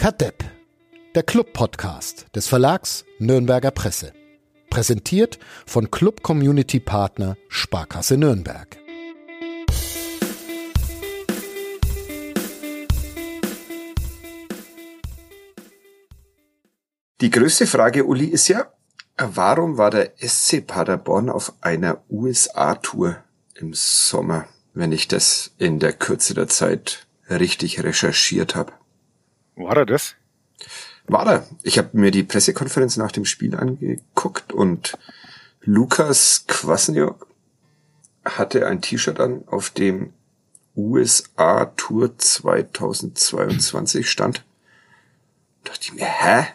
Kadepp, der Club-Podcast des Verlags Nürnberger Presse. Präsentiert von Club Community Partner Sparkasse Nürnberg. Die größte Frage, Uli, ist ja, warum war der SC Paderborn auf einer USA-Tour im Sommer, wenn ich das in der Kürze der Zeit richtig recherchiert habe? War er das? War er. Ich habe mir die Pressekonferenz nach dem Spiel angeguckt und Lukas Kwasniok hatte ein T-Shirt an, auf dem USA Tour 2022 stand. Da dachte ich mir, hä?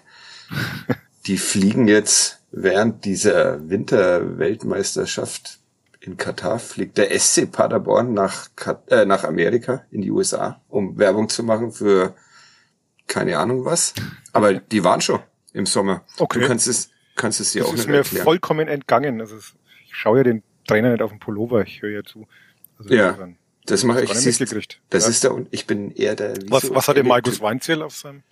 Die fliegen jetzt während dieser Winterweltmeisterschaft in Katar fliegt der SC Paderborn nach, äh, nach Amerika in die USA, um Werbung zu machen für keine Ahnung was. Aber die waren schon im Sommer. Okay. Du kannst es, kannst es dir das auch ist nicht mir erklären. vollkommen entgangen. Also ich schaue ja den Trainer nicht auf den Pullover, ich höre ja zu. Also Ja, Das mache ich. Siehst, das Ja. ist der und ich bin eher der. was, was hat der Markus. Weinzierl auf seinem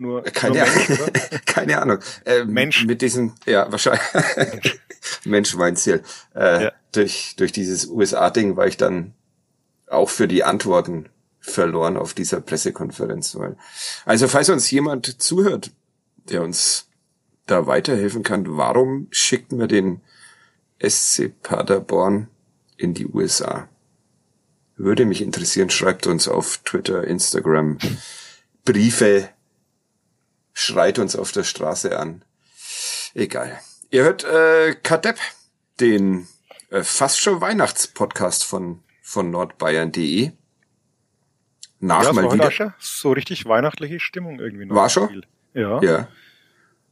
nur, Keine, nur Mensch, oder? keine Ahnung. Ähm, Mensch. Mit diesem, ja, wahrscheinlich. Mensch, Weinziel. Äh, Ja. durch, durch dieses USA-Ding war ich dann auch für die Antworten verloren auf dieser Pressekonferenz. Weil, also falls uns jemand zuhört, der uns da weiterhelfen kann, warum schickten wir den SC Paderborn in die USA? Würde mich interessieren, schreibt uns auf Twitter, Instagram, Briefe, schreit uns auf der Straße an. Egal. Ihr hört äh, Kadepp, den äh, fast schon Weihnachtspodcast von, von nordbayern.de. Nach Ja, war mal auch wieder. schon so richtig weihnachtliche Stimmung irgendwie. nach War schon? Spiel. Ja. Ja.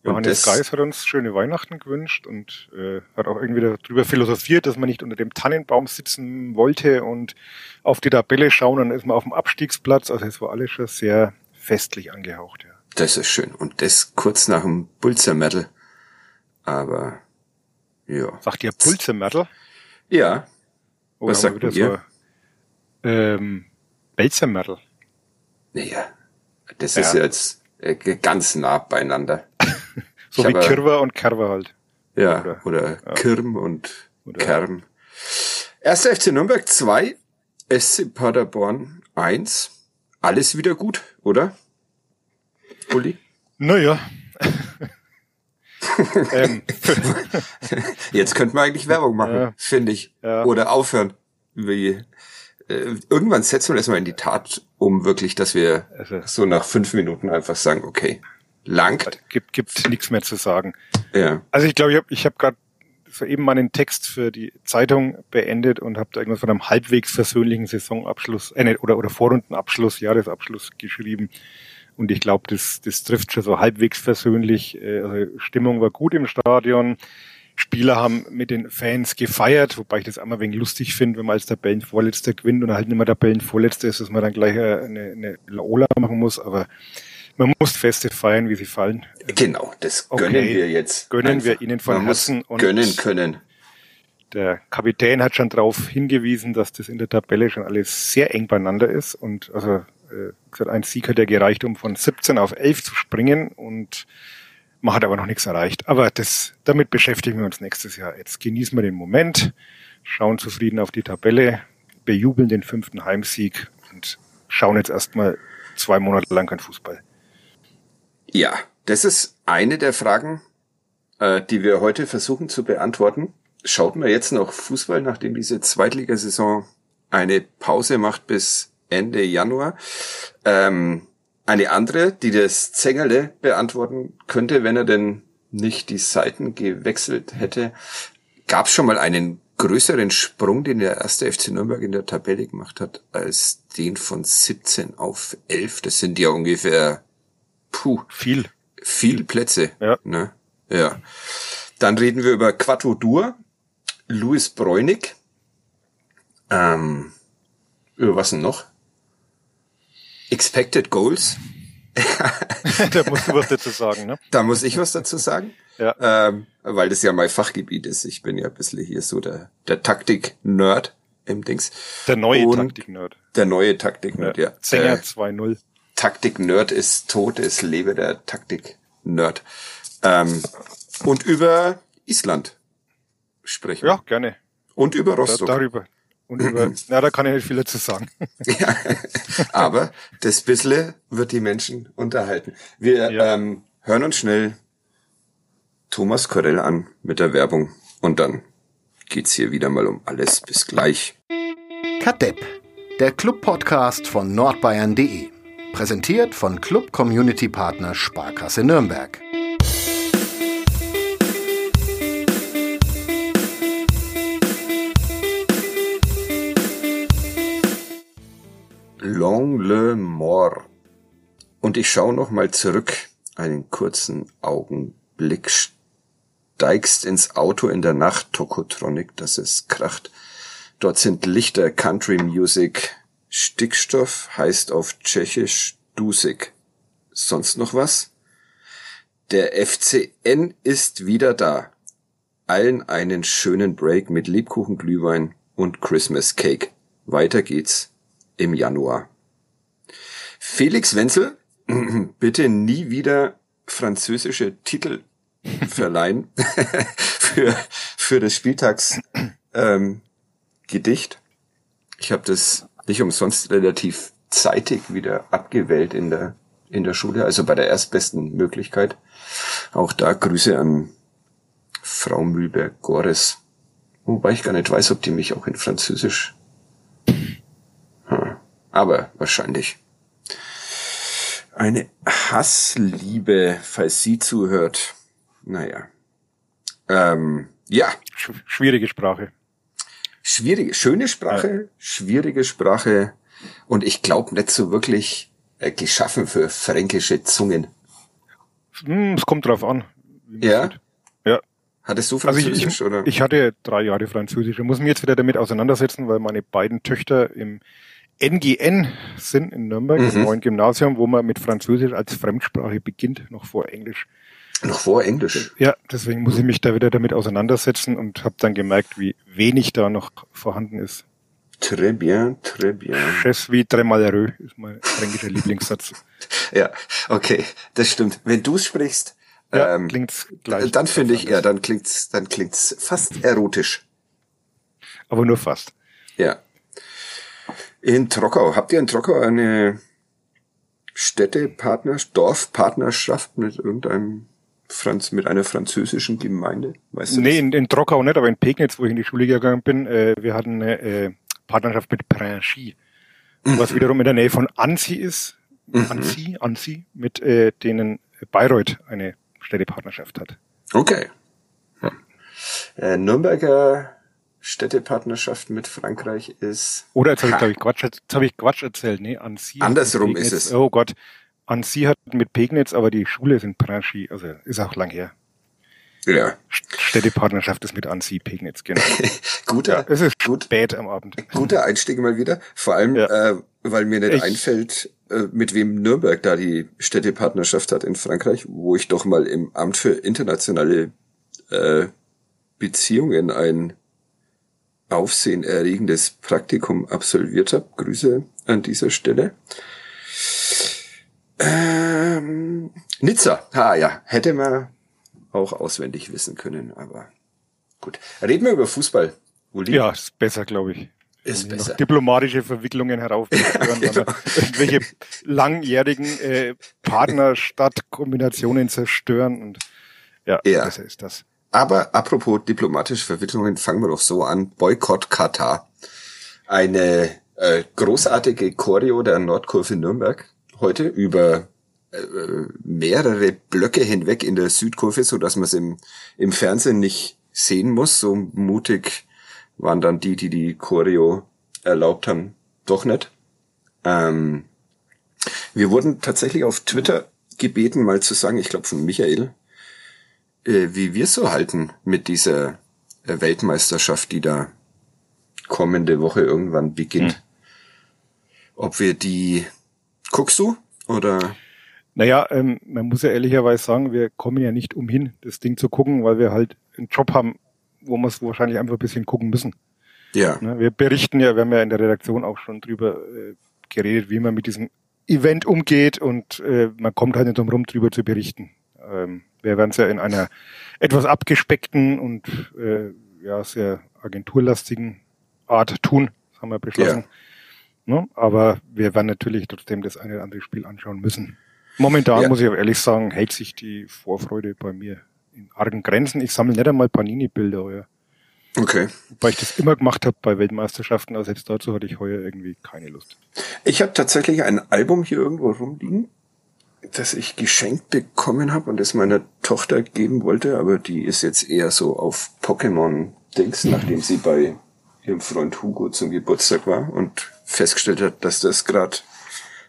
Und Johannes Geis hat uns schöne Weihnachten gewünscht und äh, hat auch irgendwie darüber philosophiert, dass man nicht unter dem Tannenbaum sitzen wollte und auf die Tabelle schauen, dann ist man auf dem Abstiegsplatz. Also es war alles schon sehr festlich angehaucht, ja. Das ist schön. Und das kurz nach dem Pulzermetal. Aber ja. Sagt ihr Pulzermertel? Ja. Oder Was sagt ihr? So, ähm, Belzermertel. Naja. Das Ja. ist jetzt äh, ganz nah beieinander. So Ich wie Kirwa und Kerwa halt. Ja, Oder- oder, ja. Kirm und Oder- Kerm. 1. FC Nürnberg 2, SC Paderborn 1. Alles wieder gut, oder? Uli? Naja. ähm, Jetzt könnten wir eigentlich Werbung machen, Ja. finde ich. Ja. Oder aufhören. Wie, äh, irgendwann setzen wir das mal in die Tat um, wirklich, dass wir Also- so nach fünf Minuten einfach sagen, okay, langt. gibt gibt nichts mehr zu sagen. Ja. Also ich glaube, ich habe ich hab gerade soeben meinen Text für die Zeitung beendet und habe da irgendwas von einem halbwegs versöhnlichen Saisonabschluss äh, oder oder Vorrundenabschluss, Jahresabschluss geschrieben. Und ich glaube, das, das trifft schon so halbwegs versöhnlich. Äh, Also Stimmung war gut im Stadion. Spieler haben mit den Fans gefeiert, wobei ich das einmal ein wenig lustig finde, wenn man als Tabellenvorletzter gewinnt und halt nicht mehr Tabellenvorletzter ist, dass man dann gleich äh, eine, eine Laola machen muss. Aber man muss Feste feiern, wie sie fallen. Genau, das gönnen Okay. wir jetzt. Gönnen wir Ihnen von Man Herzen und- gönnen können. Der Kapitän hat schon darauf hingewiesen, dass das in der Tabelle schon alles sehr eng beieinander ist. Und also äh, gesagt, ein Sieg hat ja gereicht, um von 17 auf 11 zu springen. Und man hat aber noch nichts erreicht. Aber das, damit beschäftigen wir uns nächstes Jahr. Jetzt genießen wir den Moment, schauen zufrieden auf die Tabelle, bejubeln den fünften Heimsieg und schauen jetzt erstmal zwei Monate lang kein Fußball. Ja, das ist eine der Fragen, äh, die wir heute versuchen zu beantworten. Schaut man jetzt noch Fußball, nachdem diese Zweitligasaison eine Pause macht bis Ende Januar? Ähm, eine andere, die das Zengerle beantworten könnte, wenn er denn nicht die Seiten gewechselt hätte. Gab es schon mal einen größeren Sprung, den der erste FC Nürnberg in der Tabelle gemacht hat, als den von 17 auf 11? Das sind ja ungefähr, puh, Viel. viel Plätze. Ja. Ne? ja. Dann reden wir über Quattro Dur, Louis Bräunig. Ähm, über was denn noch? Expected Goals. da musst du was dazu sagen, ne? Da muss ich was dazu sagen. Ja. Ähm, weil das ja mein Fachgebiet ist. Ich bin ja ein bisschen hier so der, der Taktik-Nerd im Dings. Der neue Taktik-Nerd. Der neue Taktik-Nerd, ja. Sänger Äh, 2-0. Taktik-Nerd ist tot, es lebe der Taktik-Nerd. Ähm, und über Island sprechen. Ja, gerne. Und über Rostock. Da, darüber. Und über, na, da kann ich nicht viel dazu sagen. ja, aber das bissle wird die Menschen unterhalten. Wir ja. ähm, hören uns schnell Thomas Korell an mit der Werbung und dann geht's hier wieder mal um alles. Bis gleich. Kadepp, der Club-Podcast von nordbayern.de. Präsentiert von Club Community Partner Sparkasse Nürnberg. Und ich schaue noch mal zurück, einen kurzen Augenblick. Steigst ins Auto in der Nacht, Tokotronic, dass es kracht. Dort sind Lichter, Country Music, Stickstoff heißt auf Tschechisch Dusik. Sonst noch was? Der FCN ist wieder da. Allen einen schönen Break mit Lebkuchen, Glühwein und Christmas Cake. Weiter geht's im Januar. Felix Wenzel, bitte nie wieder französische Titel verleihen für, für das Spieltags ähm, Gedicht. Ich habe das nicht umsonst relativ zeitig wieder abgewählt in der in der Schule, also bei der erstbesten Möglichkeit. Auch da Grüße an Frau Mühlberg-Gores. Wobei ich gar nicht weiß, ob die mich auch in Französisch. Hm. Aber wahrscheinlich. Eine Hassliebe, falls sie zuhört. Naja. Ähm, ja. Schwierige Sprache. Schwierige, schöne Sprache, ja. schwierige Sprache und ich glaube nicht so wirklich äh, geschaffen für fränkische Zungen. Hm, es kommt drauf an. Ja. Ja. Hattest du Französisch also ich, ich, oder? Ich hatte drei Jahre Französisch. Ich muss mich jetzt wieder damit auseinandersetzen, weil meine beiden Töchter im NGN sind in Nürnberg, mhm. im neuen Gymnasium, wo man mit Französisch als Fremdsprache beginnt, noch vor Englisch. Noch vor Englisch. Ja, deswegen muss ich mich da wieder damit auseinandersetzen und habe dann gemerkt, wie wenig da noch vorhanden ist. Très bien, très bien. Je suis très malheureux, ist mein fränkischer Lieblingssatz. ja, okay, das stimmt. Wenn du sprichst, ja, ähm, klingt's gleich. Dann finde ich, ja, dann klingt's, dann klingt's fast erotisch. Aber nur fast. Ja. In Trockau, habt ihr in Trockau eine Städtepartner, Dorfpartnerschaft mit irgendeinem Franz, mit einer französischen Gemeinde? Weißt du nee, in, in, Trockau nicht, aber in Pegnitz, wo ich in die Schule gegangen bin, äh, wir hatten eine äh, Partnerschaft mit Princhy, mhm. was wiederum in der Nähe von Annecy ist. Mhm. Annecy, Annecy, mit äh, denen Bayreuth eine Städtepartnerschaft hat. Okay. Äh, Nürnberger Städtepartnerschaft mit Frankreich ist. Oder jetzt habe ich, glaube ich, Quatsch, jetzt habe ich Quatsch erzählt. Nee, Annecy. Andersrum ist es. Oh Gott. An sie hat mit Pegnitz, aber die Schule ist in Pranschi, also ist auch lang her. Ja. Städtepartnerschaft ist mit Ansi Pegnitz, genau. guter, ja, es ist gut, spät am Abend. Guter Einstieg mal wieder. Vor allem, ja. äh, weil mir nicht ich, einfällt, äh, mit wem Nürnberg da die Städtepartnerschaft hat in Frankreich, wo ich doch mal im Amt für internationale äh, Beziehungen ein aufsehenerregendes Praktikum absolviert habe. Grüße an dieser Stelle. Ähm, Nizza. Ah ja, hätte man auch auswendig wissen können, aber gut. Reden wir über Fußball. Uli. Ja, ist besser, glaube ich. Ist besser. diplomatische Verwicklungen heraufbeschwören, genau. irgendwelche langjährigen äh, Partnerstadtkombinationen zerstören und ja, ja, besser ist das. Aber apropos diplomatische Verwicklungen, fangen wir doch so an. Boykott Katar. Eine äh, großartige Choreo der Nordkurve Nürnberg heute über äh, mehrere Blöcke hinweg in der Südkurve, so dass man es im, im Fernsehen nicht sehen muss. So mutig waren dann die, die die Choreo erlaubt haben, doch nicht. Ähm, wir wurden tatsächlich auf Twitter gebeten, mal zu sagen, ich glaube von Michael, äh, wie wir so halten mit dieser äh, Weltmeisterschaft, die da kommende Woche irgendwann beginnt. Hm. Ob wir die Guckst du? Oder? Naja, ähm, man muss ja ehrlicherweise sagen, wir kommen ja nicht umhin, das Ding zu gucken, weil wir halt einen Job haben, wo wir es wahrscheinlich einfach ein bisschen gucken müssen. Ja. Ne, wir berichten ja, wir haben ja in der Redaktion auch schon drüber äh, geredet, wie man mit diesem Event umgeht und äh, man kommt halt nicht drum rum, drüber zu berichten. Ähm, wir werden es ja in einer etwas abgespeckten und äh, ja sehr agenturlastigen Art tun, das haben wir beschlossen. Ja. Ne? Aber wir werden natürlich trotzdem das eine oder andere Spiel anschauen müssen. Momentan ja. muss ich aber ehrlich sagen, hält sich die Vorfreude bei mir in argen Grenzen. Ich sammle nicht einmal Panini-Bilder heuer. Okay. Weil ich das immer gemacht habe bei Weltmeisterschaften, aber selbst dazu hatte ich heuer irgendwie keine Lust. Ich habe tatsächlich ein Album hier irgendwo rumliegen, das ich geschenkt bekommen habe und das meiner Tochter geben wollte, aber die ist jetzt eher so auf Pokémon-Dings, nachdem sie bei ihrem Freund Hugo zum Geburtstag war und festgestellt hat, dass das gerade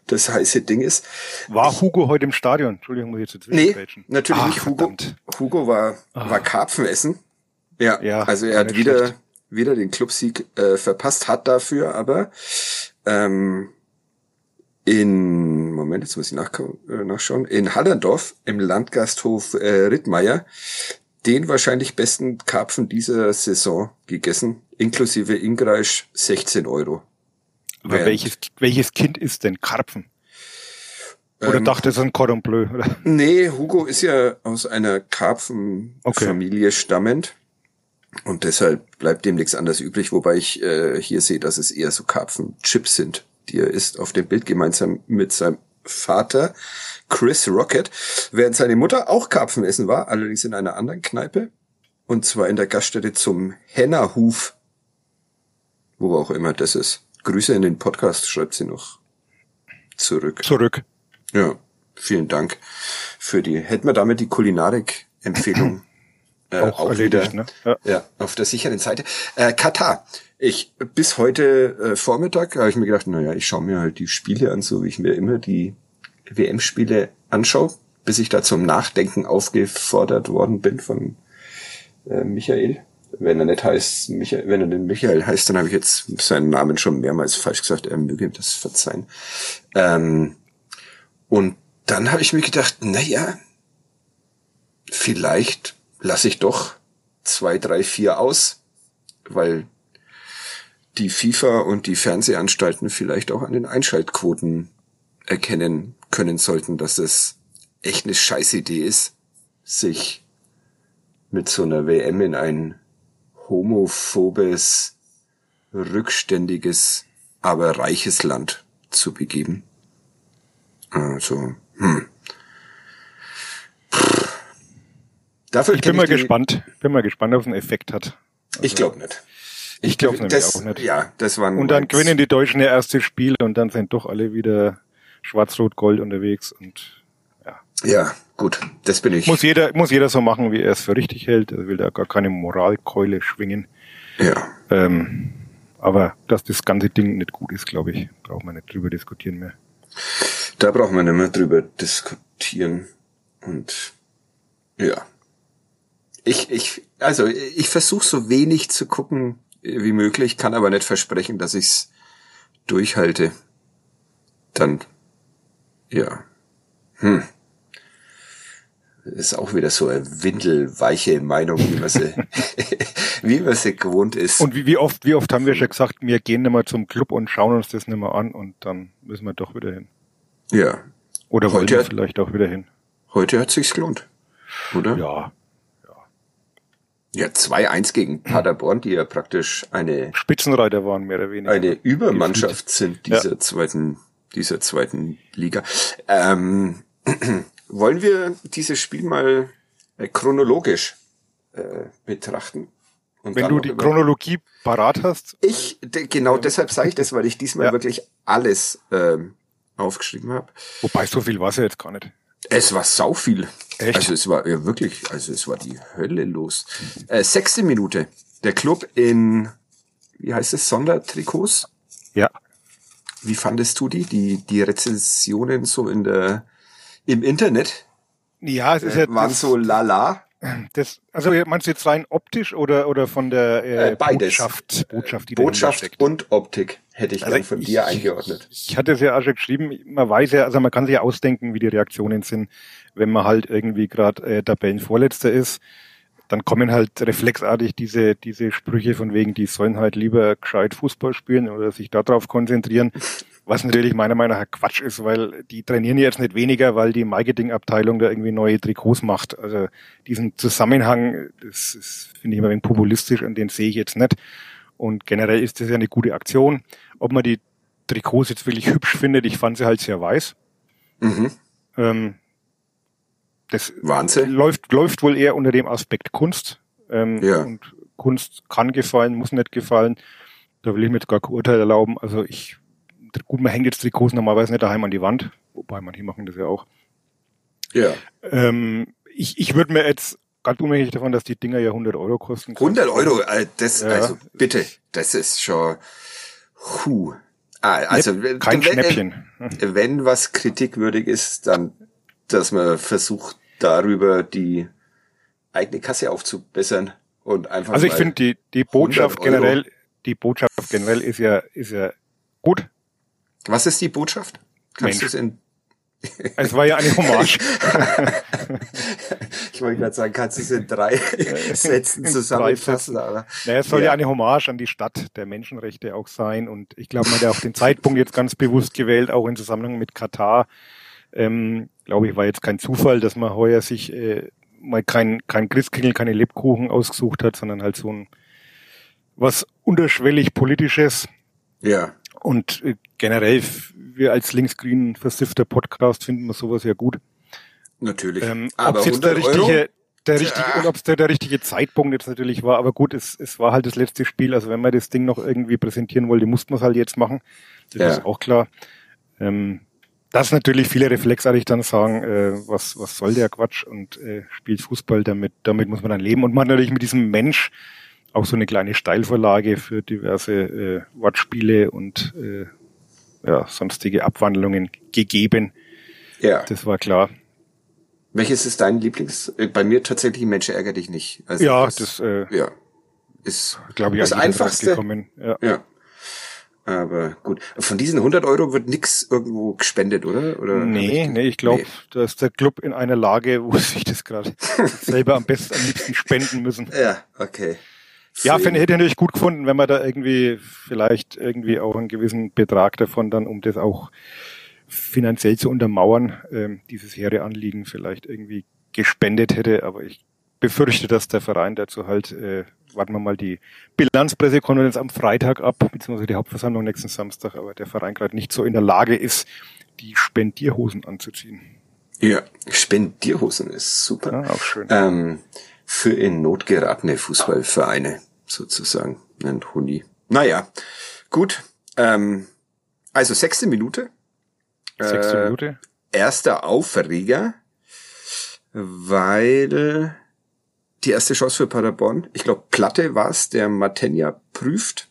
das heiße Ding ist. War Hugo heute im Stadion? Entschuldigung, muss ich jetzt Nee, natürlich Ach, nicht. Hugo, Hugo war, Ach. war Karpfenessen. Ja, ja also er hat wieder, wieder den Clubsieg äh, verpasst, hat dafür aber ähm, in, Moment, jetzt muss ich nach, äh, nachschauen, in Hallandorf im Landgasthof äh, Rittmeier den wahrscheinlich besten Karpfen dieser Saison gegessen, inklusive Ingreisch 16 Euro. Aber welches, welches Kind ist denn Karpfen? Oder ähm, dachte es ein Cordon Bleu? Oder? Nee, Hugo ist ja aus einer Karpfenfamilie okay. stammend. Und deshalb bleibt dem nichts anderes übrig, wobei ich äh, hier sehe, dass es eher so Karpfenchips sind, die er isst auf dem Bild gemeinsam mit seinem Vater Chris Rocket, während seine Mutter auch Karpfen essen war, allerdings in einer anderen Kneipe. Und zwar in der Gaststätte zum Hennerhuf. Wo auch immer das ist. Grüße in den Podcast, schreibt sie noch zurück. Zurück. Ja, vielen Dank für die. Hätten wir damit die Kulinarik-Empfehlung äh, auch, auch erledigt, wieder, ne? Ja. ja. auf der sicheren Seite. Äh, Katar. Ich bis heute äh, Vormittag habe ich mir gedacht, naja, ich schaue mir halt die Spiele an, so wie ich mir immer die WM-Spiele anschaue, bis ich da zum Nachdenken aufgefordert worden bin von äh, Michael. Wenn er nicht heißt, Michael, wenn er den Michael heißt, dann habe ich jetzt seinen Namen schon mehrmals falsch gesagt. Er möge ihm das verzeihen. Ähm, und dann habe ich mir gedacht, na ja, vielleicht lasse ich doch zwei, drei, vier aus, weil die FIFA und die Fernsehanstalten vielleicht auch an den Einschaltquoten erkennen können sollten, dass es echt eine scheiß Idee ist, sich mit so einer WM in ein homophobes, rückständiges, aber reiches Land zu begeben. Also, hm. Dafür ich bin mal gespannt. Bin mal gespannt, ob es einen Effekt hat. Also, ich glaube nicht. Ich, glaube nämlich auch nicht. Ja, das war Und dann gewinnen die Deutschen ihr erstes Spiel und dann sind doch alle wieder schwarz-rot-gold unterwegs und ja. Ja, gut, das bin ich. Muss jeder, muss jeder so machen, wie er es für richtig hält. Er will da gar keine Moralkeule schwingen. Ja. Ähm, aber dass das ganze Ding nicht gut ist, glaube ich, braucht man nicht drüber diskutieren mehr. Da braucht man nicht mehr drüber diskutieren. Und ja. Ich, ich, also ich versuche so wenig zu gucken wie möglich, kann aber nicht versprechen, dass ich's durchhalte. Dann ja. Hm. ist auch wieder so eine windelweiche Meinung, wie man sie, wie man sie gewohnt ist. Und wie, wie oft, wie oft haben wir schon gesagt, wir gehen nicht mal zum Club und schauen uns das nicht mehr an und dann müssen wir doch wieder hin. Ja. Oder wollen wir vielleicht auch wieder hin. Heute hat sich's gelohnt. Oder? Ja. Ja, 2-1 gegen Paderborn, die ja praktisch eine Spitzenreiter waren, mehr oder weniger. Eine Übermannschaft sind dieser ja. zweiten dieser zweiten Liga. Ähm, wollen wir dieses Spiel mal äh, chronologisch äh, betrachten? Und Wenn du die Chronologie parat hast. Ich, genau deshalb sage ich das, weil ich diesmal ja. wirklich alles ähm, aufgeschrieben habe. Wobei so viel war es ja jetzt gar nicht. Es war sau viel. Echt? Also es war ja wirklich, also es war die Hölle los. Äh, sechste Minute. Der Club in, wie heißt es, Sondertrikots? Ja. Wie fandest du die, die, die Rezensionen so in der, im Internet? Ja, es ist äh, ja. Waren so lala. Das, also meinst du jetzt rein optisch oder, oder von der äh, äh, beides. Botschaft, Botschaft, die Botschaft und Optik hätte ich also von ich, dir eingeordnet. Ich hatte es ja auch schon geschrieben, man weiß ja, also man kann sich ja ausdenken, wie die Reaktionen sind, wenn man halt irgendwie gerade äh, Tabellenvorletzter ist dann kommen halt reflexartig diese, diese Sprüche von wegen, die sollen halt lieber gescheit Fußball spielen oder sich darauf konzentrieren. Was natürlich meiner Meinung nach Quatsch ist, weil die trainieren jetzt nicht weniger, weil die Marketingabteilung da irgendwie neue Trikots macht. Also diesen Zusammenhang, das, finde ich immer ein wenig populistisch und den sehe ich jetzt nicht. Und generell ist das ja eine gute Aktion. Ob man die Trikots jetzt wirklich hübsch findet, ich fand sie halt sehr weiß. Mhm. Ähm, das Wahnsinn. läuft, läuft wohl eher unter dem Aspekt Kunst. Ähm, ja. Und Kunst kann gefallen, muss nicht gefallen. Da will ich mir jetzt gar kein Urteil erlauben. Also ich, gut, man hängt jetzt Trikots normalerweise nicht daheim an die Wand, wobei manche machen das ja auch. Ja. Ähm, ich ich würde mir jetzt ganz unabhängig davon, dass die Dinger ja 100 Euro kosten. 100 Euro, äh, das, ja. also bitte, das ist schon, hu. Ah, also, kein wenn, Schnäppchen. Wenn was kritikwürdig ist, dann, dass man versucht, darüber die eigene Kasse aufzubessern und einfach. Also ich finde die, die Botschaft generell, die Botschaft generell ist ja, ist ja gut. Was ist die Botschaft? Kannst du es in es war ja eine Hommage. ich wollte gerade sagen, kannst du es in drei Sätzen zusammenfassen. Aber, naja, es soll ja. ja. eine Hommage an die Stadt der Menschenrechte auch sein. Und ich glaube, man hat ja auch den Zeitpunkt jetzt ganz bewusst gewählt, auch in Zusammenhang mit Katar. Ähm, glaube ich, war jetzt kein Zufall, dass man heuer sich äh, mal kein, kein Christkindl, keine Lebkuchen ausgesucht hat, sondern halt so ein was unterschwellig politisches. Ja. Und äh, generell, wir als linksgrün versiffter Podcast finden wir sowas ja gut. Natürlich. Ähm, aber jetzt der richtige, der richtige, ja. und ob es der, der richtige Zeitpunkt jetzt natürlich war, aber gut, es, es war halt das letzte Spiel. Also wenn man das Ding noch irgendwie präsentieren wollte, musste man es halt jetzt machen. Das ja. ist auch klar. Ähm, dass natürlich viele reflexartig dann sagen, äh, was, was soll der Quatsch und äh, spielt Fußball, damit, damit muss man dann leben. Und man natürlich mit diesem Mensch auch so eine kleine Steilvorlage für diverse äh, Wortspiele und äh, ja, sonstige Abwandlungen gegeben. Ja. Das war klar. Welches ist dein Lieblings? Äh, bei mir tatsächlich Mensch ärger dich nicht. Also ja, das, das äh, ja, ist glaube ich das einfachste. Gekommen. Ja. ja. Aber gut, von diesen 100 Euro wird nix irgendwo gespendet, oder? oder nee, nee, ich glaube, nee. da ist der Club in einer Lage, wo sich das gerade selber am besten, am liebsten spenden müssen. Ja, okay. Ja, finde hätte ich natürlich gut gefunden, wenn man da irgendwie vielleicht irgendwie auch einen gewissen Betrag davon dann, um das auch finanziell zu untermauern, ähm, dieses hehre Anliegen vielleicht irgendwie gespendet hätte. Aber ich befürchte, dass der Verein dazu halt äh, warten wir mal die Bilanzpressekonferenz am Freitag ab, beziehungsweise die Hauptversammlung nächsten Samstag, aber der Verein gerade nicht so in der Lage ist, die Spendierhosen anzuziehen. Ja, Spendierhosen ist super. Ja, auch schön. Ähm, für in Not geratene Fußballvereine sozusagen. Ein Huni. Naja, gut. Ähm, also sechste Minute. Sechste äh, Minute. Erster Aufreger, weil die erste Chance für Paderborn. Ich glaube, Platte war es, der Matenja prüft.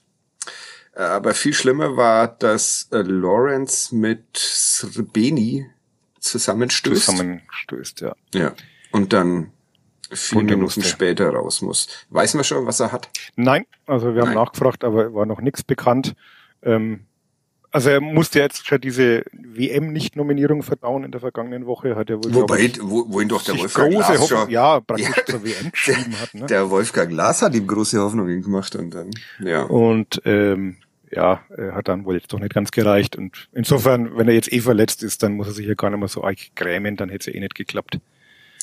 Äh, aber viel schlimmer war, dass äh, Lawrence mit Srebeni zusammenstößt. Zusammenstößt, ja. Ja. Und dann vier Minuten Minuten später raus muss. Weiß man schon, was er hat? Nein, also wir haben Nein. nachgefragt, aber war noch nichts bekannt. Ähm, also er musste jetzt schon diese WM-Nicht-Nominierung verdauen in der vergangenen Woche. Hat er wohl, Wobei, ich, wo, wohin doch der Wolfgang große Glas schon, ja, praktisch ja, zur WM geschrieben der, hat. Ne? Der Wolfgang Glas hat ihm große Hoffnungen gemacht und dann, ja. Und ähm, ja, er hat dann wohl jetzt doch nicht ganz gereicht. Und insofern, wenn er jetzt eh verletzt ist, dann muss er sich ja gar nicht mehr so arg grämen, dann hätte es eh nicht geklappt.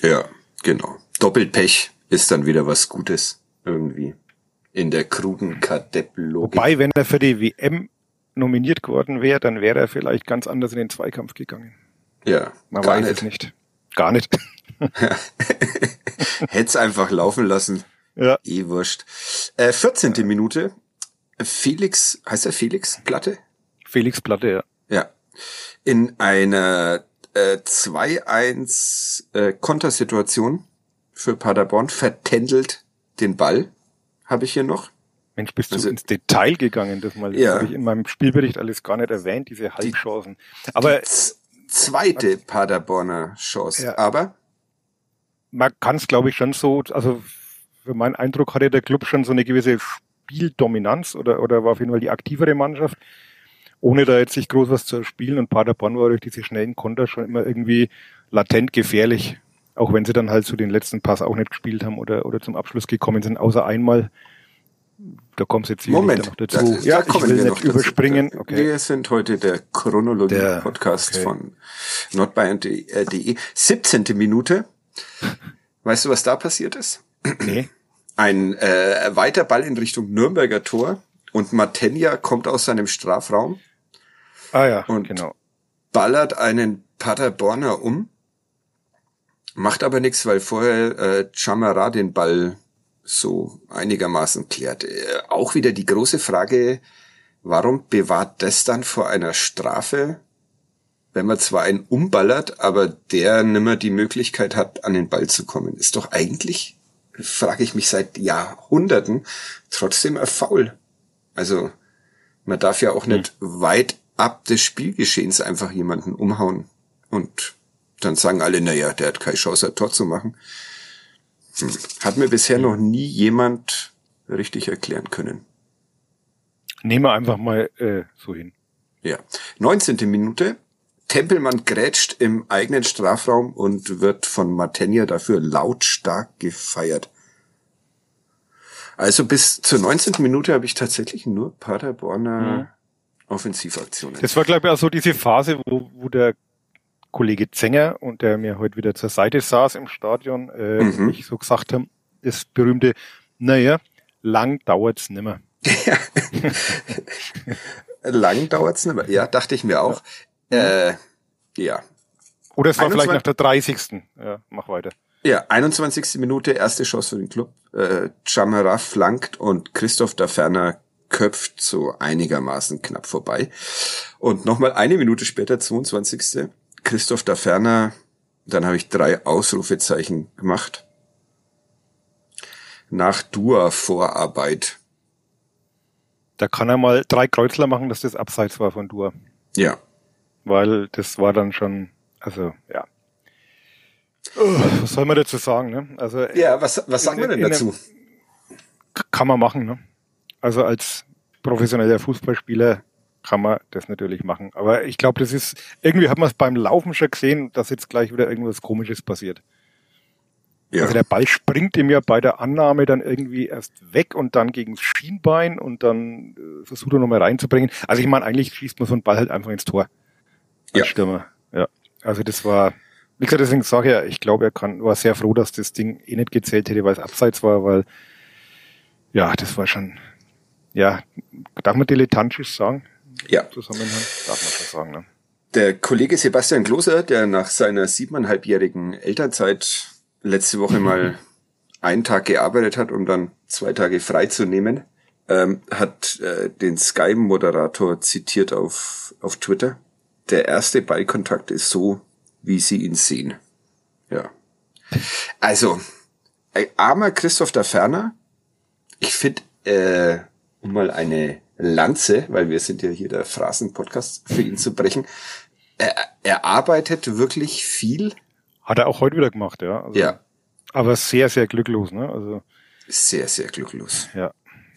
Ja, genau. Doppelpech ist dann wieder was Gutes irgendwie in der krugen Kadepp-Logik. Wobei, wenn er für die WM nominiert geworden wäre, dann wäre er vielleicht ganz anders in den Zweikampf gegangen. Ja, man weiß nicht. es nicht. Gar nicht. Hätte es einfach laufen lassen. Ja. Eh wurscht. Äh, 14. Ja. Minute. Felix, heißt er Felix Platte? Felix Platte, ja. Ja. In einer äh, 2-1 äh, Kontersituation für Paderborn vertändelt den Ball, habe ich hier noch. Mensch, bist du also, ins Detail gegangen, das mal. Das ja. habe ich in meinem Spielbericht alles gar nicht erwähnt, diese Halbchancen. Aber die zweite Paderborner Chance. Ja. Aber man kann es, glaube ich, schon so, also für meinen Eindruck hatte der Club schon so eine gewisse Spieldominanz oder, oder war auf jeden Fall die aktivere Mannschaft, ohne da jetzt sich groß was zu spielen. Und Paderborn war durch diese schnellen Konter schon immer irgendwie latent gefährlich. Auch wenn sie dann halt zu so den letzten Pass auch nicht gespielt haben oder, oder zum Abschluss gekommen sind, außer einmal, Da kommst jetzt Moment, noch dazu. Da, ja, da ich will wir nicht überspringen. Dazu. Okay. Wir sind heute der Chronologie-Podcast okay. von nordbayern.de. 17. Minute. Weißt du, was da passiert ist? Nee. Ein äh, weiter Ball in Richtung Nürnberger Tor und Matenja kommt aus seinem Strafraum Ah ja, Und- genau. ballert einen Paderborner um, macht aber nichts, weil vorher äh, Chamara den Ball so einigermaßen klärt. Äh, auch wieder die große Frage, warum bewahrt das dann vor einer Strafe, wenn man zwar einen umballert, aber der nimmer die Möglichkeit hat, an den Ball zu kommen? Ist doch eigentlich, frage ich mich seit Jahrhunderten, trotzdem ein Foul. Also man darf ja auch nicht weit ab des Spielgeschehens einfach jemanden umhauen. Und dann sagen alle, naja, der hat keine Chance, ein Tor zu machen. Hm. Hat mir bisher noch nie jemand richtig erklären können. Nehmen wir einfach mal äh, so hin. Ja. 19. Minute. Tempelmann grätscht im eigenen Strafraum und wird von Matenja dafür lautstark gefeiert. Also bis zur 19. Minute habe ich tatsächlich nur Paderborner Offensivaktionen. Das war, glaube ich, auch so diese Phase, wo, wo der Kollege Zenger und der mir heute wieder zur Seite saß im Stadion, äh, Mhm. ich so gesagt haben, das berühmte, naja, lang dauert's nimmer. Lang dauert's nicht mehr. Ja, dachte ich mir auch. Äh, ja. Oder es war 21 vielleicht nach der 30. Ja, mach weiter. Ja, 21. Minute, erste Chance für den Club. Äh, Chamara flankt und Christoph da Ferner köpft so einigermaßen knapp vorbei. Und nochmal eine Minute später, 22. Christoph da Ferner, dann habe ich drei Ausrufezeichen gemacht. Nach Dua-Vorarbeit. Da kann er mal drei Kreuzler machen, dass das abseits war von Dur. Ja, Weil das war dann schon, also, ja. Was soll man dazu sagen, ne? Also, ja was, was sagen wir denn dazu? kann man machen, ne? Also als professioneller Fußballspieler kann man das natürlich machen. Aber ich glaube, das ist, irgendwie hat man es beim Laufen schon gesehen, dass jetzt gleich wieder irgendwas komisches passiert. Ja, Also der Ball springt ihm ja bei der Annahme dann irgendwie erst weg und dann gegen das Schienbein und dann äh, versucht er nochmal reinzubringen. Also ich meine, eigentlich schießt man so einen Ball halt einfach ins Tor. Als Ja. Stürmer. Ja. Also das war, wie gesagt, deswegen sage ich ja, ich glaube, er kann, war sehr froh, dass das Ding eh nicht gezählt hätte, weil es abseits war, weil ja, das war schon, ja, darf man dilettantisch sagen? ja. Zusammenhang? Darf man schon sagen, ne? Der Kollege Sebastian Kloser, der nach seiner siebeneinhalbjährigen Elternzeit letzte Woche mal einen Tag gearbeitet hat, um dann zwei Tage frei zu nehmen, ähm, hat äh, den Sky-Moderator zitiert auf, auf Twitter. Der erste Ballkontakt ist so, wie Sie ihn sehen. Ja. Also, armer Christoph da Ferner. Ich finde, äh, um mal eine Lanze, weil wir sind ja hier der Phrasen-Podcast, für ihn zu brechen. Er, er arbeitet wirklich viel. Hat er auch heute wieder gemacht, ja. Also, Ja, Aber sehr, sehr glücklos, ne? Also, sehr, sehr glücklos. ja.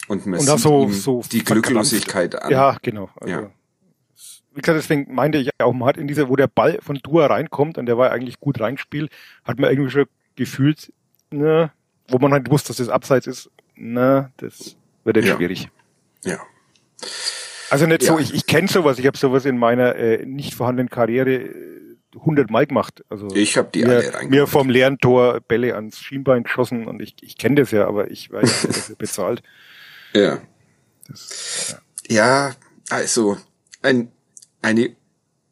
Und man Und auch so, so die. Glücklosigkeit an. Ja, genau. Also, Ja. Wie gesagt, deswegen meinte ich auch, man hat in dieser, wo der Ball von Dua reinkommt und der war eigentlich gut reingespielt, hat man irgendwie schon gefühlt, ne, wo man halt wusste, dass das abseits ist, na, das wird jetzt Ja. schwierig. Ja. Also nicht Ja. so, ich, ich kenne sowas, ich habe sowas in meiner äh, nicht vorhandenen Karriere äh, 100 Mal gemacht. Also Ich habe die mir, alle reingemacht. mir vom leeren Tor Bälle ans Schienbein geschossen und ich, ich kenne das ja, aber ich weiß nicht, wer das bezahlt. Ja. Das, Ja, also ein, eine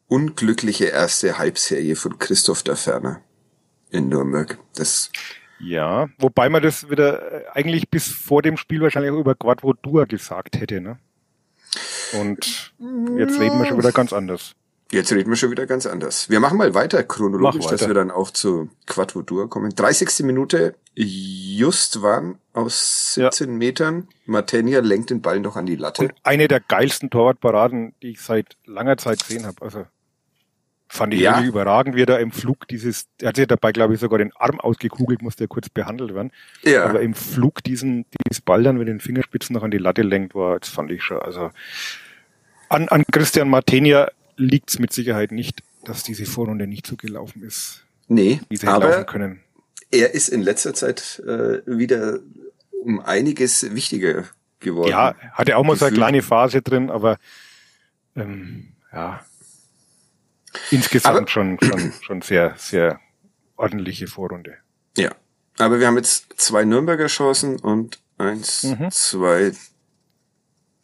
unglückliche erste Halbserie von Christoph der Ferner in Nürnberg. Das Ja, wobei man das wieder äh, eigentlich bis vor dem Spiel wahrscheinlich auch über Quadro Dua gesagt hätte, ne? Und jetzt reden wir schon wieder ganz anders. Jetzt reden wir schon wieder ganz anders. Wir machen mal weiter chronologisch, Mach dass weiter. wir dann auch zu Quadratur kommen. 30. Minute, just waren aus 17 Metern. Martenia lenkt den Ball noch an die Latte. Und eine der geilsten Torwartparaden, die ich seit langer Zeit gesehen habe. Also fand ich Ja. irgendwie überragend, wie er da im Flug dieses, er hat sich dabei, glaube ich, sogar den Arm ausgekugelt, musste ja kurz behandelt werden. Ja, Aber im Flug diesen, dieses Ball dann mit den Fingerspitzen noch an die Latte lenkt, war, das fand ich schon. Also an, an Christian Martenia liegt's mit Sicherheit nicht, dass diese Vorrunde nicht so gelaufen ist, nee, wie sie hätte laufen aber können. er ist in letzter Zeit äh, wieder um einiges wichtiger geworden. Ja, hatte auch mal so eine kleine Phase drin, aber ähm, ja, insgesamt aber, schon, schon, schon sehr, sehr ordentliche Vorrunde. Ja, aber wir haben jetzt zwei Nürnberger Chancen und eins, mhm. zwei,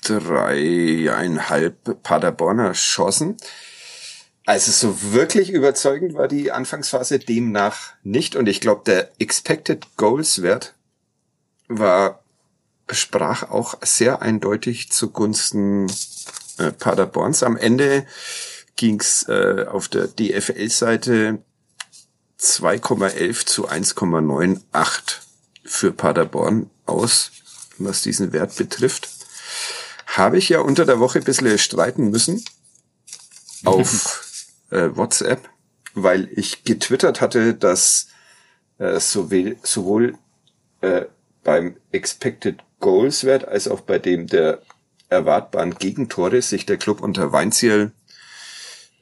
dreieinhalb Paderborner Chancen. Also so wirklich überzeugend war die Anfangsphase demnach nicht. Und ich glaube, der Expected Goals Wert war, sprach auch sehr eindeutig zugunsten äh, Paderborns. Am Ende ging's äh, auf der DFL-Seite 2,11 zu 1,98 für Paderborn aus, was diesen Wert betrifft. Habe ich ja unter der Woche ein bisschen streiten müssen auf äh, WhatsApp, weil ich getwittert hatte, dass äh, sowohl, sowohl äh, beim Expected Goals Wert als auch bei dem der erwartbaren Gegentore sich der Club unter Weinziel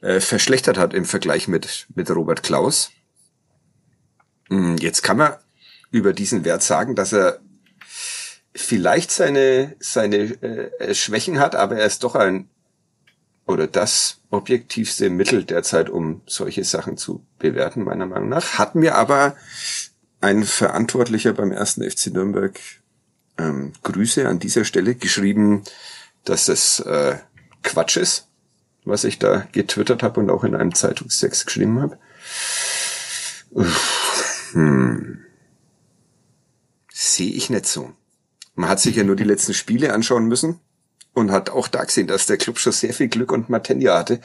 äh, verschlechtert hat im Vergleich mit, mit Robert Klaus. Hm, jetzt kann man über diesen Wert sagen, dass er vielleicht seine, seine äh, Schwächen hat, aber er ist doch ein oder das objektivste Mittel derzeit, um solche Sachen zu bewerten, meiner Meinung nach. Hat mir aber ein Verantwortlicher beim ersten FC Nürnberg ähm, Grüße an dieser Stelle geschrieben, dass das äh, Quatsch ist, was ich da getwittert habe und auch in einem Zeitungstext geschrieben habe. Hm. Sehe ich nicht so. Man hat sich ja nur die letzten Spiele anschauen müssen und hat auch da gesehen, dass der Club schon sehr viel Glück und Matenja hatte,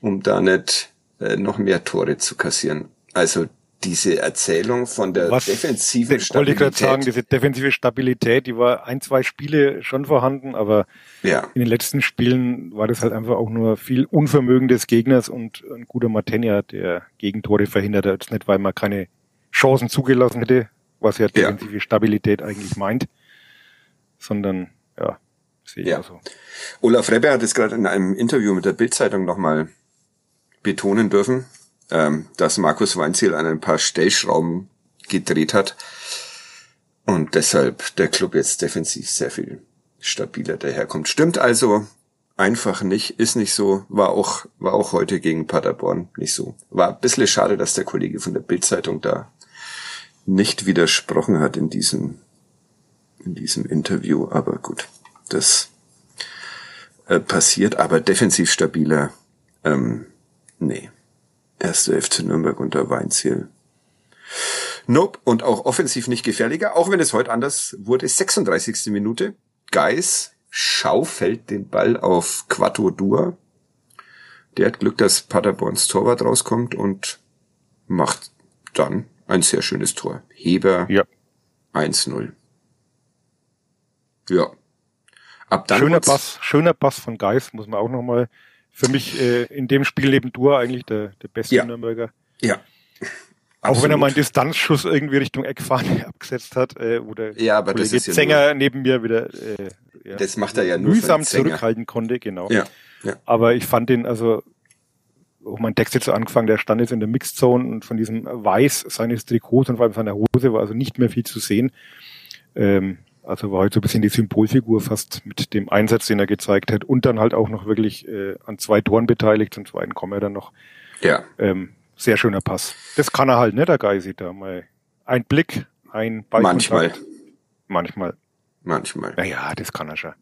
um da nicht äh, noch mehr Tore zu kassieren. Also diese Erzählung von der Was, defensiven Stabilität. Wollte ich gerade sagen, diese defensive Stabilität, die war ein, zwei Spiele schon vorhanden, aber ja. in den letzten Spielen war das halt einfach auch nur viel Unvermögen des Gegners und ein guter Matenja, der Gegentore verhindert hat. Nicht, weil man keine Chancen zugelassen hätte, was ja defensive ja. Stabilität eigentlich meint, sondern ja, Sehe ja. so. Olaf Rebbe hat es gerade in einem Interview mit der Bildzeitung nochmal betonen dürfen, ähm, dass Markus Weinziel an ein paar Stellschrauben gedreht hat und deshalb der Club jetzt defensiv sehr viel stabiler daherkommt. Stimmt also einfach nicht, ist nicht so, war auch, war auch heute gegen Paderborn nicht so. War ein bisschen schade, dass der Kollege von der Bildzeitung da nicht widersprochen hat in diesem, in diesem Interview, aber gut das äh, passiert, aber defensiv stabiler, ähm, nee. Erste FC Nürnberg unter Weinziel. Nope. Und auch offensiv nicht gefährlicher, auch wenn es heute anders wurde. 36. Minute. Geis schaufelt den Ball auf Quattro Dua. Der hat Glück, dass Paderborns Torwart rauskommt und macht dann ein sehr schönes Tor. Heber ja. 1-0. Ja. Ab dann schöner Pass, schöner Pass von Geis, muss man auch nochmal. Für mich äh, in dem Spiel neben Dur eigentlich der, der beste ja. Nürnberger. Ja. Auch Absolut. wenn er mal einen Distanzschuss irgendwie Richtung Eckfahne abgesetzt hat, äh, wo der ja, aber Kollege das ist Sänger ja neben mir wieder äh, ja, das macht er ja nur mühsam zurückhalten konnte, genau. Ja, ja. Aber ich fand den, also auch mein Text jetzt so angefangen, der stand jetzt in der Mixzone und von diesem Weiß seines Trikots und vor allem seiner Hose war also nicht mehr viel zu sehen. Ähm, also war heute so ein bisschen die Symbolfigur fast mit dem Einsatz, den er gezeigt hat und dann halt auch noch wirklich äh, an zwei Toren beteiligt. Zum zweiten kommen wir dann noch. Ja. Ähm, sehr schöner Pass. Das kann er halt, ne, der Geisi da mal. Ein Blick, ein Ball. Manchmal. Manchmal. Manchmal. Naja, das kann er schon.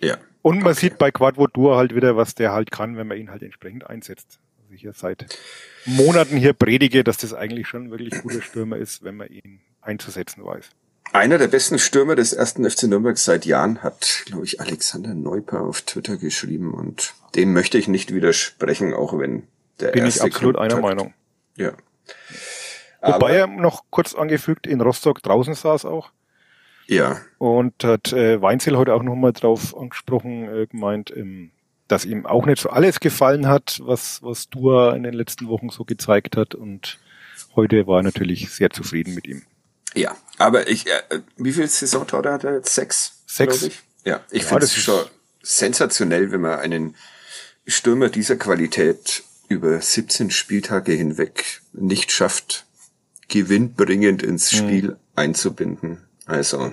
Ja. Und man okay. sieht bei Quadvodur halt wieder, was der halt kann, wenn man ihn halt entsprechend einsetzt. Also ich hier seit Monaten hier predige, dass das eigentlich schon wirklich guter Stürmer ist, wenn man ihn einzusetzen weiß. Einer der besten Stürmer des ersten FC Nürnberg seit Jahren hat, glaube ich, Alexander Neuper auf Twitter geschrieben und dem möchte ich nicht widersprechen, auch wenn der Bin erste ich absolut Club einer Meinung. Ja. Wobei er noch kurz angefügt, in Rostock draußen saß auch. Ja. Und hat äh, Weinzel heute auch nochmal drauf angesprochen, äh, gemeint, ähm, dass ihm auch nicht so alles gefallen hat, was, was Dua in den letzten Wochen so gezeigt hat. Und heute war er natürlich sehr zufrieden mit ihm. Ja, aber ich, äh, wie viel Saisontore hat er jetzt? Sechs? Sechs. Ich. Ja, ich ja, finde es schon sensationell, wenn man einen Stürmer dieser Qualität über 17 Spieltage hinweg nicht schafft, gewinnbringend ins mhm. Spiel mhm. einzubinden. Also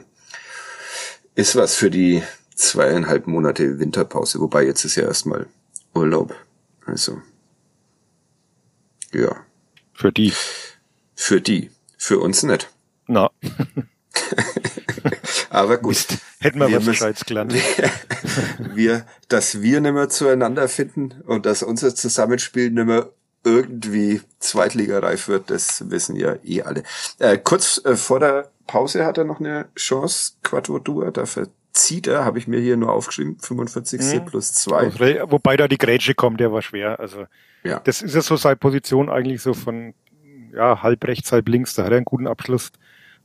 ist was für die zweieinhalb Monate Winterpause, wobei jetzt ist ja erstmal Urlaub. Also, ja. Für die. Für die. Für uns nicht. Na. Aber gut. Mist. Hätten wir, Wir was Gescheites gelernt. wir, dass wir nimmer zueinander finden und dass unser Zusammenspiel nimmer irgendwie zweitligareif wird, das wissen ja eh alle. Äh, kurz äh, vor der Pause hat er noch eine Chance, Quattro da verzieht er, habe ich mir hier nur aufgeschrieben, 45. Mhm. plus 2. Wobei da die Grätsche kommt, der war schwer. Also Ja. das ist ja so seine Position eigentlich so von ja, halb rechts, halb links. Da hat er einen guten Abschluss.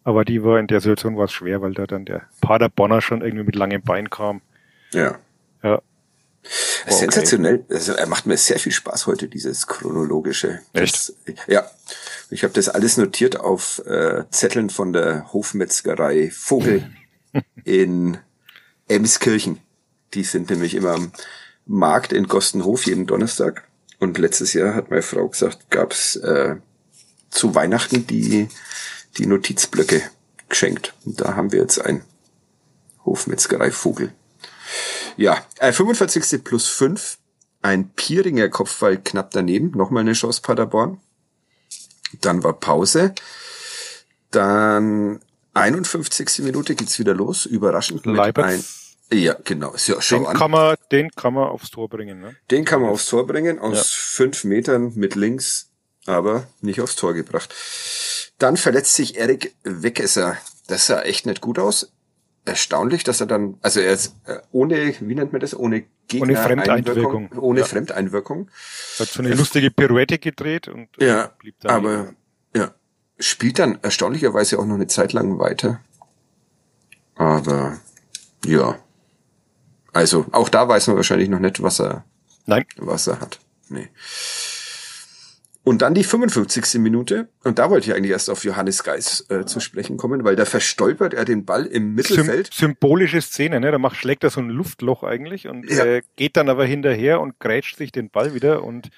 Aber die war in der Situation war es schwer, weil da dann der Pader schon irgendwie mit langem Bein kam. ja. Ja. okay. Sensationell. Also, er macht mir sehr viel Spaß heute, dieses chronologische. Echt? Das, ja. Ich habe das alles notiert auf äh, Zetteln von der Hofmetzgerei Vogel in Emskirchen. Die sind nämlich immer am Markt in Gostenhof jeden Donnerstag. Und letztes Jahr hat meine Frau gesagt, gab's äh, zu Weihnachten die, die Notizblöcke geschenkt. Und da haben wir jetzt ein Hofmetzgerei Vogel. Ja, äh, 45. plus 5. Ein Pieringer Kopfball knapp daneben. Nochmal eine Chance Paderborn. Dann war Pause. Dann 51. Minute geht's wieder los. Überraschend mit Leiberts. ein. Ja, genau. Ja, schau Den an. kann, man, den kann man aufs Tor bringen. Ne? Den kann man aufs Tor bringen, aus Ja. fünf Metern mit links, aber nicht aufs Tor gebracht. Dann verletzt sich Erik Wegesser. Das sah echt nicht gut aus. Erstaunlich, dass er dann, also er ist äh, ohne, wie nennt man das, ohne Gegner Ohne Fremdeinwirkung. Einwirkung, ohne Ja. Fremdeinwirkung. Hat so eine lustige Pirouette gedreht und Ja, blieb dann aber ja, spielt dann erstaunlicherweise auch noch eine Zeit lang weiter. Aber ja, also auch da weiß man wahrscheinlich noch nicht, was er Nein, was er hat. Nee. Und dann die 55. Minute. Und da wollte ich eigentlich erst auf Johannes Geis äh, zu sprechen kommen, weil da verstolpert er den Ball im Sym Mittelfeld. symbolische Szene, ne? Da macht, schlägt er so ein Luftloch eigentlich und Ja. äh, geht dann aber hinterher und grätscht sich den Ball wieder und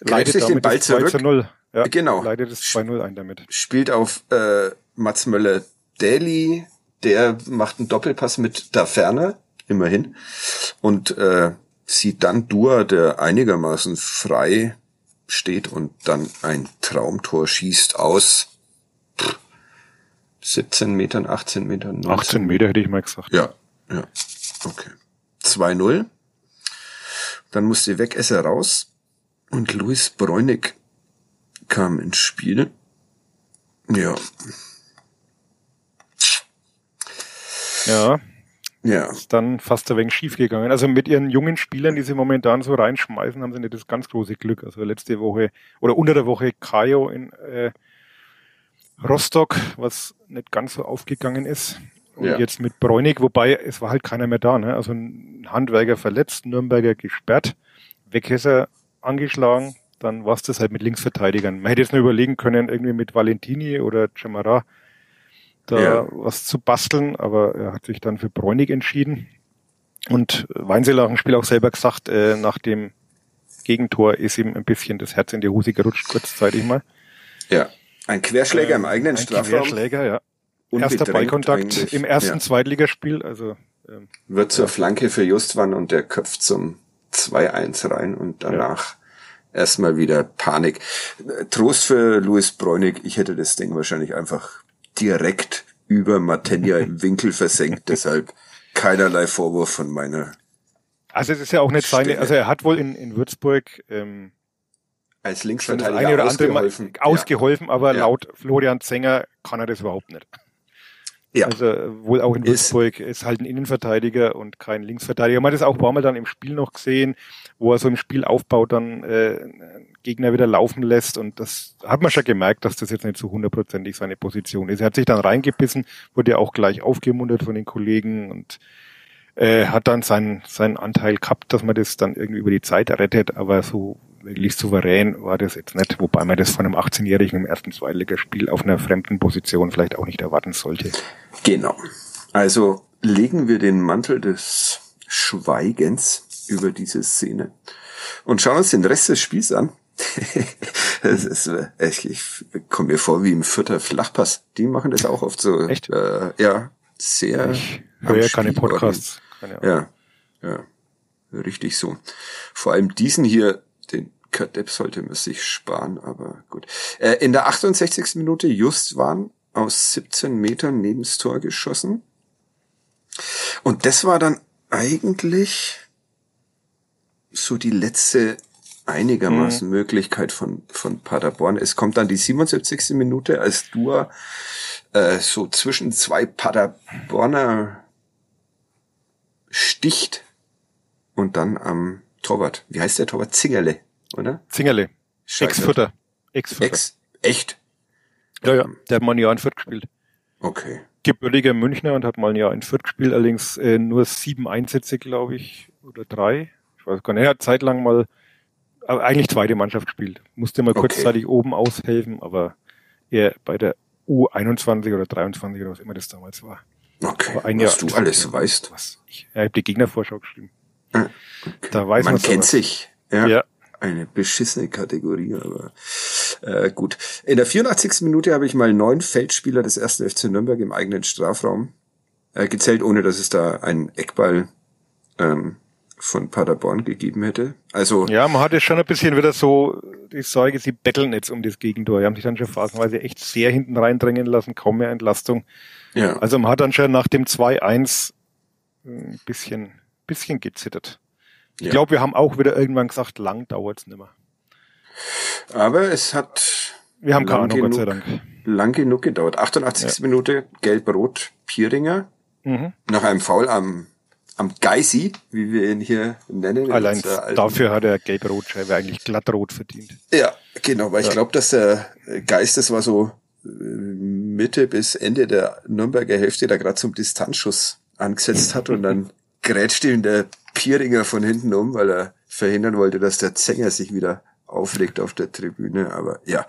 leitet sich den Ball 2 zu zurück. 0. Ja, Genau. Leitet das 2-0 ein damit. Spielt auf äh, Mats Möller-Daly. Der macht einen Doppelpass mit da Ferner, immerhin. Und äh, sieht dann Dua, der einigermaßen frei steht und dann ein Traumtor schießt aus pff, 17 Metern, 18 Metern, 19 18 Meter hätte ich mal gesagt. Ja, ja. Okay. 2-0. Dann musste Wegesser raus und Luis Bräunig kam ins Spiel. Ja, Ja, ja, ist dann fast ein wenig schief gegangen. Also mit ihren jungen Spielern, die sie momentan so reinschmeißen, haben sie nicht das ganz große Glück. Also letzte Woche oder unter der Woche Kajo in äh, Rostock, was nicht ganz so aufgegangen ist. Und Ja. jetzt mit Bräunig, wobei es war halt keiner mehr da. Ne? Also ein Handwerker verletzt, Nürnberger gesperrt, Weghesser angeschlagen, dann war es das halt mit Linksverteidigern. Man hätte jetzt nur überlegen können, irgendwie mit Valentini oder Chamara da Ja. was zu basteln, aber er hat sich dann für Bräunig entschieden. Und Weinzeller hat im Spiel auch selber gesagt, äh, nach dem Gegentor ist ihm ein bisschen das Herz in die Hose gerutscht, kurzzeitig mal. ja. Ein Querschläger im eigenen Ein Strafraum. Querschläger, ja. Erster Ballkontakt eigentlich. im ersten Ja. Zweitligaspiel, also ähm, Wird zur Flanke für Justwan und der köpft zum 2-1 rein und danach erstmal wieder Panik. Trost für Luis Bräunig, ich hätte das Ding wahrscheinlich einfach direkt über Matenja im Winkel versenkt, deshalb keinerlei Vorwurf von meiner also es ist ja auch nicht seine, Stelle. also er hat wohl in, in Würzburg ähm, als Linksverteidiger eine oder andere Mal ausgeholfen. ausgeholfen, aber Ja. laut Florian Zenger kann er das überhaupt nicht. Ja. Also äh, wohl auch in Ist- Würzburg ist halt ein Innenverteidiger und kein Linksverteidiger. Man hat das auch ein paar Mal dann im Spiel noch gesehen, wo er so im Spielaufbau dann äh, Gegner wieder laufen lässt und das hat man schon gemerkt, dass das jetzt nicht so hundertprozentig seine Position ist. Er hat sich dann reingebissen, wurde ja auch gleich aufgemuntert von den Kollegen und äh, hat dann seinen, seinen Anteil gehabt, dass man das dann irgendwie über die Zeit rettet, aber so wirklich souverän war das jetzt nicht, wobei man das von einem 18-Jährigen im ersten Zweitligaspiel auf einer fremden Position vielleicht auch nicht erwarten sollte. Genau. Also legen wir den Mantel des Schweigens über diese Szene und schauen uns den Rest des Spiels an. das ist, äh, ich, ich komme mir vor wie im Vierter Flachpass. Die machen das auch oft so. Echt? Äh, ja, sehr. Ich höre ja keine Podcasts. Keine ja, ja, richtig so. Vor allem diesen hier, den Kurt Depp sollte man sich sparen, aber gut. Äh, in der 68. Minute Just waren aus 17 Metern neben das Tor geschossen. Und das war dann eigentlich so die letzte einigermaßen mhm. Möglichkeit von, von Paderborn. Es kommt dann die 77. Minute, als Dua äh, so zwischen zwei Paderborner sticht und dann am Torwart. Wie heißt der Torwart? Zingerle, oder? Zingerle. Ex-Futter. Ex-Futter. Ex, echt? Ja, ja. Der hat mal ein Jahr in Fürth gespielt. Okay. Gebürtiger Münchner und hat mal ein Jahr in Fürth gespielt, allerdings äh, nur sieben Einsätze, glaube ich, oder drei. Ich weiß gar nicht. Er hat zeitlang mal eigentlich zweite Mannschaft gespielt. Musste mal okay. kurzzeitig oben aushelfen, aber er bei der U21 oder 23 oder was immer das damals war. Okay, ein was Jahr, du alles Jahr, weißt. Was ich, ich habe die Gegnervorschau geschrieben. Okay. Da weiß man kennt sich. Ja. ja. Eine beschissene Kategorie, aber äh, gut. In der 84. Minute habe ich mal neun Feldspieler des ersten FC Nürnberg im eigenen Strafraum äh, gezählt, ohne dass es da einen Eckball ähm, von Paderborn gegeben hätte. Also ja, man hatte schon ein bisschen wieder so die Sorge, sie betteln jetzt um das Gegentor. Die haben sich dann schon phasenweise echt sehr hinten reindrängen lassen, kaum mehr Entlastung. Ja. Also man hat dann schon nach dem 2-1 ein bisschen, bisschen gezittert. Ich ja. glaube, wir haben auch wieder irgendwann gesagt, lang dauert's nimmer. Aber es hat wir haben keine Ahnung, Gott sei Dank. Lang genug gedauert. 88. Ja. Minute, gelb-rot, Pieringer. Mhm. Nach einem Foul am am Geisi, wie wir ihn hier nennen. Allein dafür hat er gelb-rot-Scheibe eigentlich glattrot verdient. Ja, genau, weil ja. ich glaube, dass der Geist, das war so äh, Mitte bis Ende der Nürnberger Hälfte, da gerade zum Distanzschuss angesetzt hat und dann grätscht ihm der Pieringer von hinten um, weil er verhindern wollte, dass der Zenger sich wieder auflegt auf der Tribüne. Aber ja,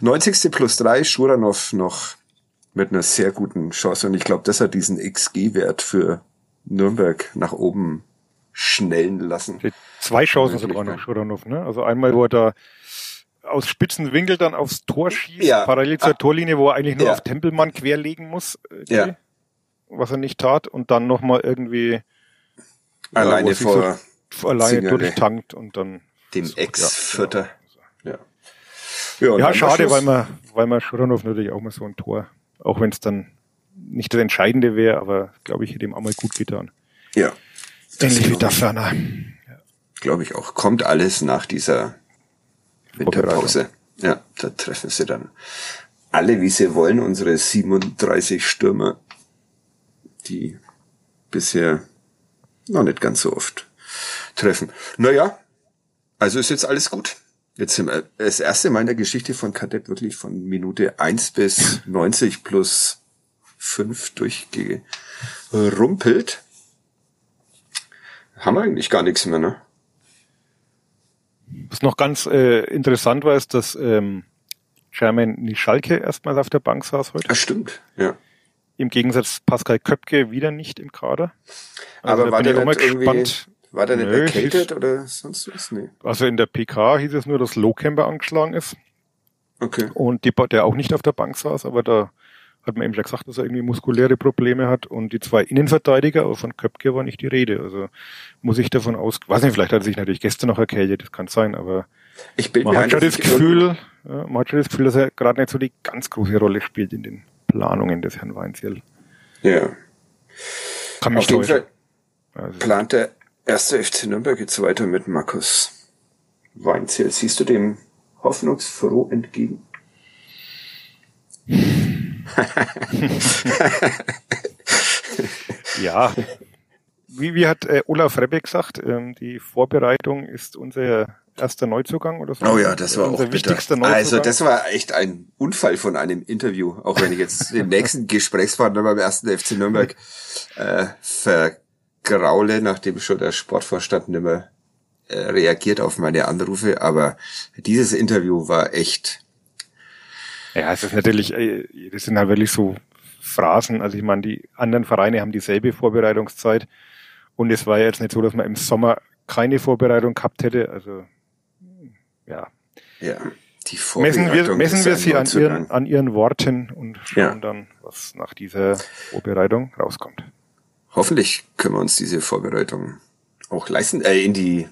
90. plus drei Schuranov noch mit einer sehr guten Chance. Und ich glaube, das hat diesen XG-Wert für Nürnberg nach oben schnellen lassen. Zwei Chancen auch noch Schuranov, ne? Also einmal, wo er da aus spitzen Winkel dann aufs Tor schießt, ja. parallel zur ah. Torlinie, wo er eigentlich nur ja. auf Tempelmann querlegen muss, ja. was er nicht tat, und dann nochmal irgendwie alleine vor so, alleine durchtankt und dann dem so, Ex-Vierter. Ja, ja. ja schade, weil man, weil man Schuranov natürlich auch mal so ein Tor, auch wenn es dann nicht das Entscheidende wäre, aber glaube ich, hätte ihm auch mal gut getan. Ja. Ähnlich wie Dafana. Ja. Glaube ich auch. Kommt alles nach dieser Winterpause. Ja, da treffen sie dann alle, wie sie wollen, unsere 37 Stürmer, die bisher noch nicht ganz so oft treffen. Naja, also ist jetzt alles gut. Jetzt sind wir das erste Mal in der Geschichte von Kadett wirklich von Minute 1 bis 90 plus fünf durchgerumpelt. Haben wir eigentlich gar nichts mehr, ne? Was noch ganz äh, interessant war, ist, dass ähm, German Schalke erstmals auf der Bank saß heute. Das stimmt, ja. Im Gegensatz Pascal Köpke wieder nicht im Kader. Also Aber war der nicht gespannt. War der nicht Nö, erkältet hieß, oder sonst was? Nee. Also in der PK hieß es nur, dass Lohkämper angeschlagen ist. Okay. Und die, der auch nicht auf der Bank saß, aber da hat man eben schon gesagt, dass er irgendwie muskuläre Probleme hat und die zwei Innenverteidiger, aber von Köpke war nicht die Rede. Also muss ich davon aus, weiß nicht, vielleicht hat er sich natürlich gestern noch erkältet, das kann sein, aber ich bin man hat schon das Gefühl, ja, man hat schon das Gefühl, dass er gerade nicht so die ganz große Rolle spielt in den Planungen des Herrn Weinziel. Ja. Kann mich Auf jeden Fall also. plant der erste FC Nürnberg jetzt weiter mit Markus Weinziel. Siehst du dem hoffnungsfroh entgegen? ja. Wie, wie hat äh, Olaf Rebbe gesagt, ähm, die Vorbereitung ist unser erster Neuzugang oder so? Oh ja, das war unser auch wichtigster Neuzugang. Also das war echt ein Unfall von einem Interview, auch wenn ich jetzt den nächsten Gesprächspartner beim ersten FC Nürnberg äh, vergraule, nachdem schon der Sportvorstand nicht mehr äh, reagiert auf meine Anrufe. Aber dieses Interview war echt ja, es ist natürlich, äh, das sind halt wirklich so Phrasen. Also ich meine, die anderen Vereine haben dieselbe Vorbereitungszeit. Und es war ja jetzt nicht so, dass man im Sommer keine Vorbereitung gehabt hätte. Also ja. Ja. Die Messen wir, Vorbereitung messen ist wir sie an ihren, an ihren Worten und schauen Ja. dann, was nach dieser Vorbereitung rauskommt. Hoffentlich können wir uns diese Vorbereitung auch leisten. Äh, in die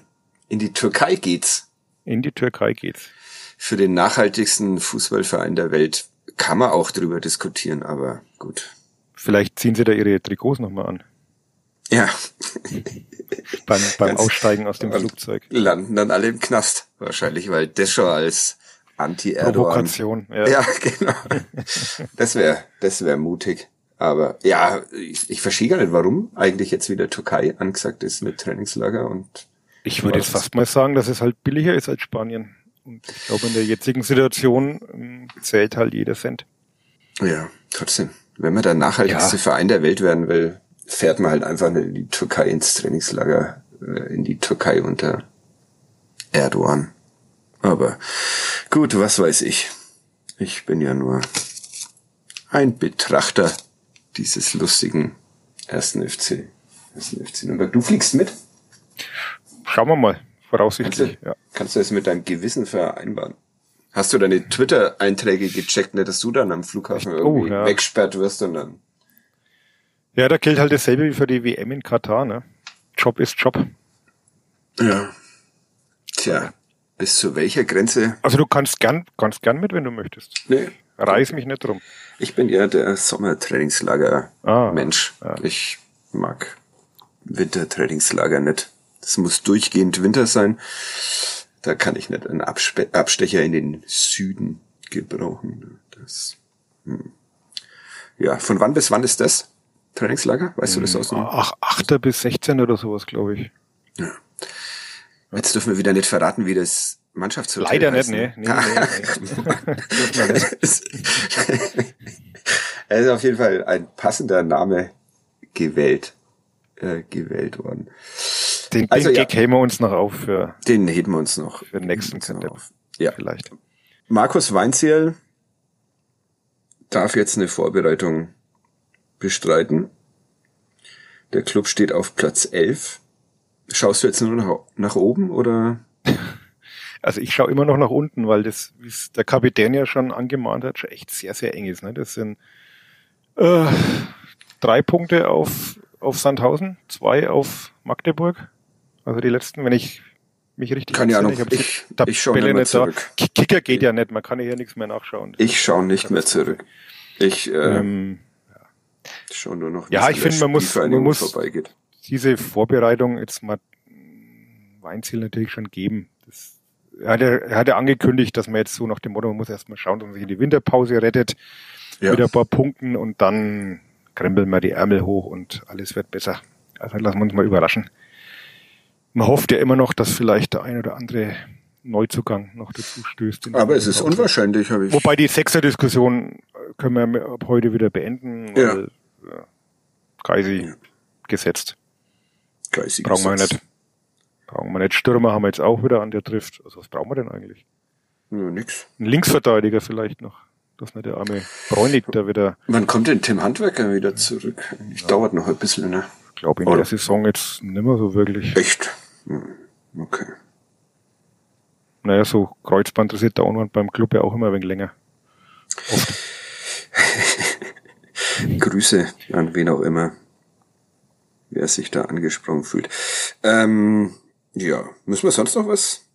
in die Türkei geht's. In die Türkei geht's. Für den nachhaltigsten Fußballverein der Welt kann man auch drüber diskutieren, aber gut. Vielleicht ziehen sie da ihre Trikots nochmal an. Ja, Beim, beim Aussteigen aus dem Flugzeug. landen dann alle im Knast wahrscheinlich, weil das schon als Anti-Erdogan. Provokation. Ja. Ja, genau. Das wäre das wäre mutig. Aber ja, ich, ich verstehe gar nicht, warum eigentlich jetzt wieder Türkei angesagt ist mit Trainingslager und Ich würde jetzt fast mal sagen, dass es halt billiger ist als Spanien. Und ich glaube, in der jetzigen Situation ähm, zählt halt jeder Cent. ja, trotzdem. Wenn man der nachhaltigste Ja. Verein der Welt werden will, fährt man halt einfach in die Türkei ins Trainingslager, äh, in die Türkei unter Erdogan. Aber gut, was weiß ich. Ich bin ja nur ein Betrachter dieses lustigen ersten FC. Ersten FC Nürnberg. Du fliegst mit? Schauen wir mal, Kannst du, voraussichtlich. Ja. kannst du das mit deinem Gewissen vereinbaren? Hast du deine Twitter-Einträge gecheckt, nicht, dass du dann am Flughafen Oh, irgendwie ja. weggesperrt wirst und dann ja, da gilt halt dasselbe wie für die WM in Katar. Ne? Job ist Job. Ja. Tja, bis zu welcher Grenze? Also du kannst gern, kannst gern mit, wenn du möchtest. Nee, Reiß mich nicht drum. ich bin ja der Sommertrainingslager-Mensch. Ah, ja. Ich mag Wintertrainingslager nicht. Das muss durchgehend Winter sein. Da kann ich nicht einen Abspe Abstecher in den Süden gebrauchen. Das, hm. Ja, von wann bis wann ist das? Trainingslager? Weißt du das aus? dem- Ach, 8. bis 16. oder sowas, glaube ich. Jetzt dürfen wir wieder nicht verraten, wie das Mannschaftshotel Leider nicht, heißt, nee. ne? nee, nee, nee. Nicht. Er ist auf jeden Fall ein passender Name gewählt, äh, gewählt worden. Den, Also, den ja. Heben wir uns noch auf für, Den heben wir uns noch. für den nächsten auf. Ja. Vielleicht. Markus Weinziel darf jetzt eine Vorbereitung bestreiten. Der Club steht auf Platz 11. Schaust du jetzt nur nach, nach oben oder? Also ich schaue immer noch nach unten, weil das, wie es der Kapitän ja schon angemahnt hat, schon echt sehr, sehr eng ist. Ne? Das sind äh, drei Punkte auf, auf Sandhausen, zwei auf Magdeburg. Also die letzten, wenn ich mich richtig Keine. Ahnung, hab die ich- Tabelle ich schau nicht mehr da. zurück. Ki- Kicker geht ja nicht, man kann ja hier nichts mehr nachschauen. Ich schaue nicht mehr zurück. Ich äh, Ähm, schaue nur noch, ja, ich finde, man muss- man muss- vorbeigeht. diese Vorbereitung jetzt mal Weinziel natürlich schon geben. Das, er, hat ja, er hat ja angekündigt, dass man jetzt so nach dem Motto, man muss erstmal schauen, dass man sich in die Winterpause rettet, Ja. mit ein paar Punkten und dann krempeln wir die Ärmel hoch und alles wird besser. Also lassen wir uns mal überraschen. Man hofft ja immer noch, dass vielleicht der ein oder andere Neuzugang noch dazu stößt. Aber es ist Winterpause. unwahrscheinlich, habe ich. Wobei die Sechser-Diskussion können wir ab heute wieder beenden, Ja. weil ja, Geisi gesetzt. Geistig Brauchen wir nicht. Brauchen wir nicht. Stürmer haben wir jetzt auch wieder an, der trifft. Also was brauchen wir denn eigentlich? Ja, nix. Ein Linksverteidiger vielleicht noch. Dass nicht der arme Bräunig da wieder, Wann kommt denn Tim Handwerker wieder zurück? Ich dauert noch ein bisschen, ne? ich glaube in der Saison jetzt nimmer so wirklich. Echt? Hm, Okay. Naja, so Kreuzband der Unwand beim Club ja auch immer ein wenig länger. Grüße an wen auch immer, wer sich da angesprochen fühlt. Ähm, ja, müssen wir sonst noch was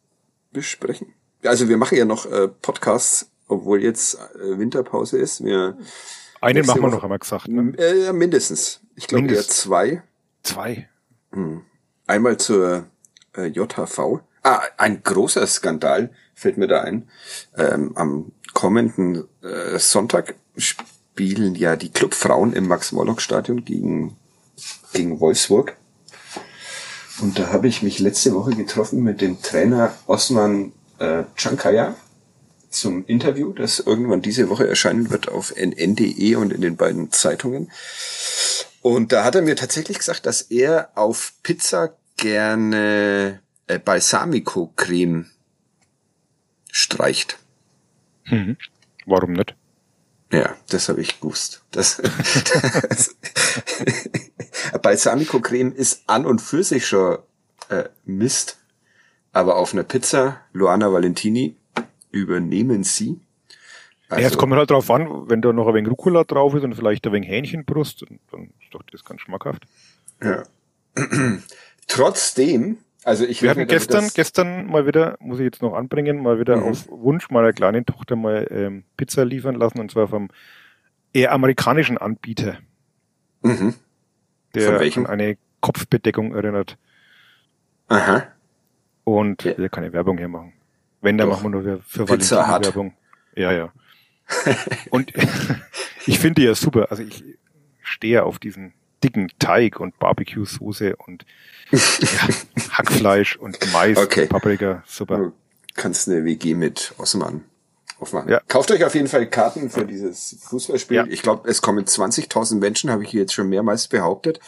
besprechen? Also wir machen ja noch äh, Podcasts, obwohl jetzt äh, Winterpause ist. Wir Einen machen wir noch, haben wir gesagt. Ne? äh, mindestens. Ich glaube eher zwei. Zwei. Einmal zur äh, JHV. Ah, ein großer Skandal fällt mir da ein. Ähm, am kommenden äh, Sonntag spielen ja die Clubfrauen im Max-Morlock-Stadion gegen, gegen Wolfsburg. Und da habe ich mich letzte Woche getroffen mit dem Trainer Osman äh, Chankaya zum Interview, das irgendwann diese Woche erscheinen wird auf nn.de und in den beiden Zeitungen. Und da hat er mir tatsächlich gesagt, dass er auf Pizza gerne äh, Balsamico-Creme streicht. Mhm. Warum nicht? Ja, das habe ich gewusst. Das, das Balsamico-Creme ist an und für sich schon äh, Mist, aber auf einer Pizza, Luana Valentini, übernehmen Sie? Also, ja, es kommt halt drauf an, wenn da noch ein wenig Rucola drauf ist und vielleicht ein wenig Hähnchenbrust, dann ist doch das ganz schmackhaft. Ja. Trotzdem, also ich Wir hatten gestern, gestern mal wieder, muss ich jetzt noch anbringen, mal wieder mhm. auf Wunsch meiner kleinen Tochter mal ähm, Pizza liefern lassen und zwar vom eher amerikanischen Anbieter. Mhm. Der an eine Kopfbedeckung erinnert. Aha. Und ja. will keine Werbung hier machen. Wenn, dann Doch. machen wir nur für Pizza Valentin Werbung. Ja, ja. und ich finde die ja super. Also ich stehe auf diesen dicken Teig und Barbecue-Soße und ja, Hackfleisch und Mais, okay. Paprika, super. Du kannst eine WG mit Osman aufmachen. Ja. Kauft euch auf jeden Fall Karten für dieses Fußballspiel. Ja. Ich glaube, es kommen 20.000 Menschen, habe ich jetzt schon mehrmals behauptet.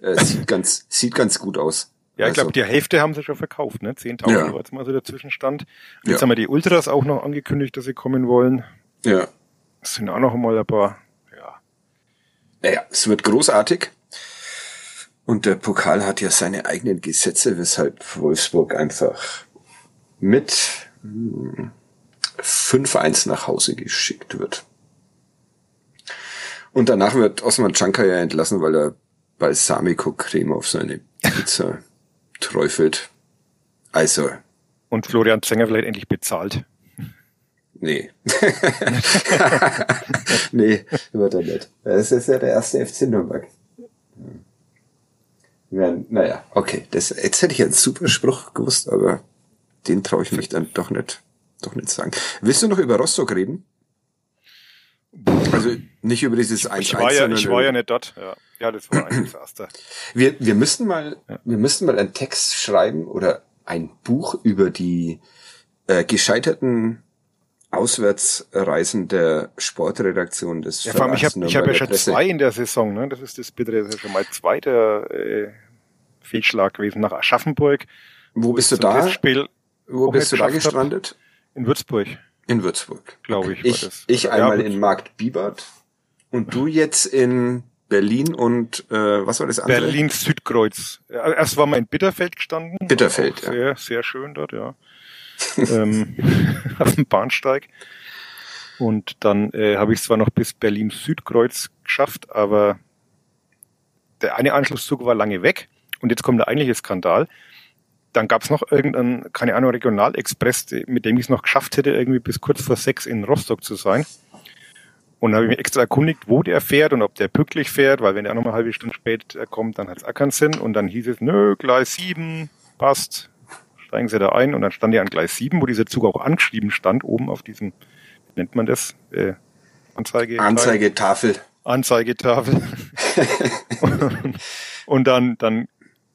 Äh, sieht ganz, sieht ganz gut aus. Ja, ich glaube, also. die Hälfte haben sie schon verkauft, ne? 10.000 ja. war jetzt mal so der Zwischenstand. Und jetzt haben wir die Ultras auch noch angekündigt, dass sie kommen wollen. Ja. Es sind auch noch mal ein paar, ja. Naja, es wird großartig. Und der Pokal hat ja seine eigenen Gesetze, weshalb Wolfsburg einfach mit 5-1 hm, nach Hause geschickt wird. Und danach wird Osman Chanka ja entlassen, weil er Balsamico-Creme auf seine Pizza träufelt. Also. Und Florian Zenger vielleicht endlich bezahlt. Nee. nee, wird er nicht. Das ist ja der erste FC Nürnberg. Ja, naja, okay. Das, jetzt hätte ich einen super Spruch gewusst, aber den traue ich mich dann doch nicht, doch nicht sagen. Willst du noch über Rostock reden? Also nicht über dieses 1 Ich war, ja, ich war ja nicht dort. Ja, ja das war ein Desaster. Wir, wir müssten mal, ja. wir müssten mal einen Text schreiben oder ein Buch über die äh, gescheiterten Auswärtsreisen der Sportredaktion des ja, allem, ich habe hab ja schon zwei in der Saison, ne? Das ist das bitte, das ist schon mal zweiter äh, Fehlschlag gewesen nach Aschaffenburg. Wo bist du da? Wo bist du da gestrandet? In Würzburg. In Würzburg. Glaube ich. Ich, das. ich einmal ja, in Markt Biebert und du jetzt in Berlin und äh, was war das andere? Berlin Südkreuz. Erst war man in Bitterfeld gestanden. Bitterfeld, ja. Sehr, sehr schön dort, ja. Ähm, auf dem Bahnsteig. Und dann äh, habe ich zwar noch bis Berlin Südkreuz geschafft, aber der eine Anschlusszug war lange weg. Und jetzt kommt der eigentliche Skandal dann gab es noch irgendeinen, keine Ahnung, Regionalexpress, mit dem ich es noch geschafft hätte, irgendwie bis kurz vor sechs in Rostock zu sein. Und habe ich mich extra erkundigt, wo der fährt und ob der pünktlich fährt, weil wenn der noch mal eine halbe Stunde spät kommt, dann hat es auch keinen Sinn. Und dann hieß es, nö, Gleis 7, passt, steigen Sie da ein. Und dann stand er an Gleis 7, wo dieser Zug auch angeschrieben stand, oben auf diesem, wie nennt man das, äh, Anzeige Anzeigetafel. Anzeigetafel. und dann, dann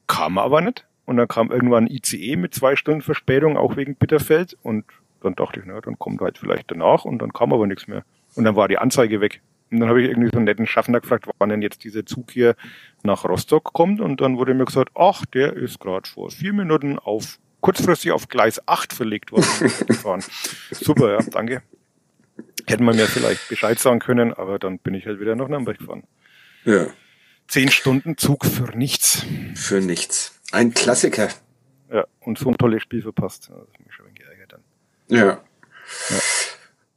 kam er aber nicht. Und dann kam irgendwann ein ICE mit zwei Stunden Verspätung, auch wegen Bitterfeld. Und dann dachte ich, na, dann kommt halt vielleicht danach. Und dann kam aber nichts mehr. Und dann war die Anzeige weg. Und dann habe ich irgendwie so einen netten Schaffner gefragt, wann denn jetzt dieser Zug hier nach Rostock kommt. Und dann wurde mir gesagt, ach, der ist gerade vor vier Minuten auf kurzfristig auf Gleis 8 verlegt worden. Super, ja, danke. Hätten wir mir vielleicht Bescheid sagen können, aber dann bin ich halt wieder nach Nürnberg gefahren. Ja. Zehn Stunden Zug für nichts. Für nichts. Ein Klassiker. Ja, und so ein tolles Spiel verpasst. Das hat mich schon geärgert dann. Ja. ja.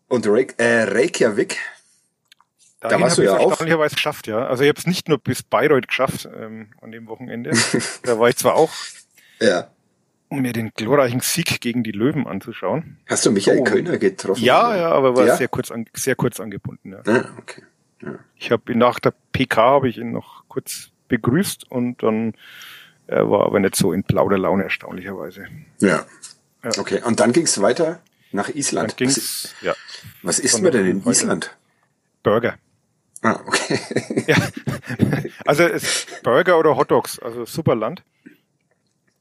Und Reik äh, Reykjavik, da, da warst du ja auch. erstaunlicherweise geschafft, ja. Also ich habe es nicht nur bis Bayreuth geschafft ähm, an dem Wochenende. da war ich zwar auch, ja. Um mir den glorreichen Sieg gegen die Löwen anzuschauen. Hast du Michael oh. Kölner getroffen? Ja, oder? ja, aber war ja? sehr kurz an, sehr kurz angebunden. Ja. Ah, okay. Ja. Ich habe nach der PK habe ich ihn noch kurz begrüßt und dann er war aber nicht so in Plauderlaune, erstaunlicherweise. Ja. ja. Okay, und dann ging es weiter nach Island. Dann ging's, was, ja. Was isst man denn in weiter. Island? Burger. Ah, okay. ja. Also es, Burger oder Hotdogs, also super Land.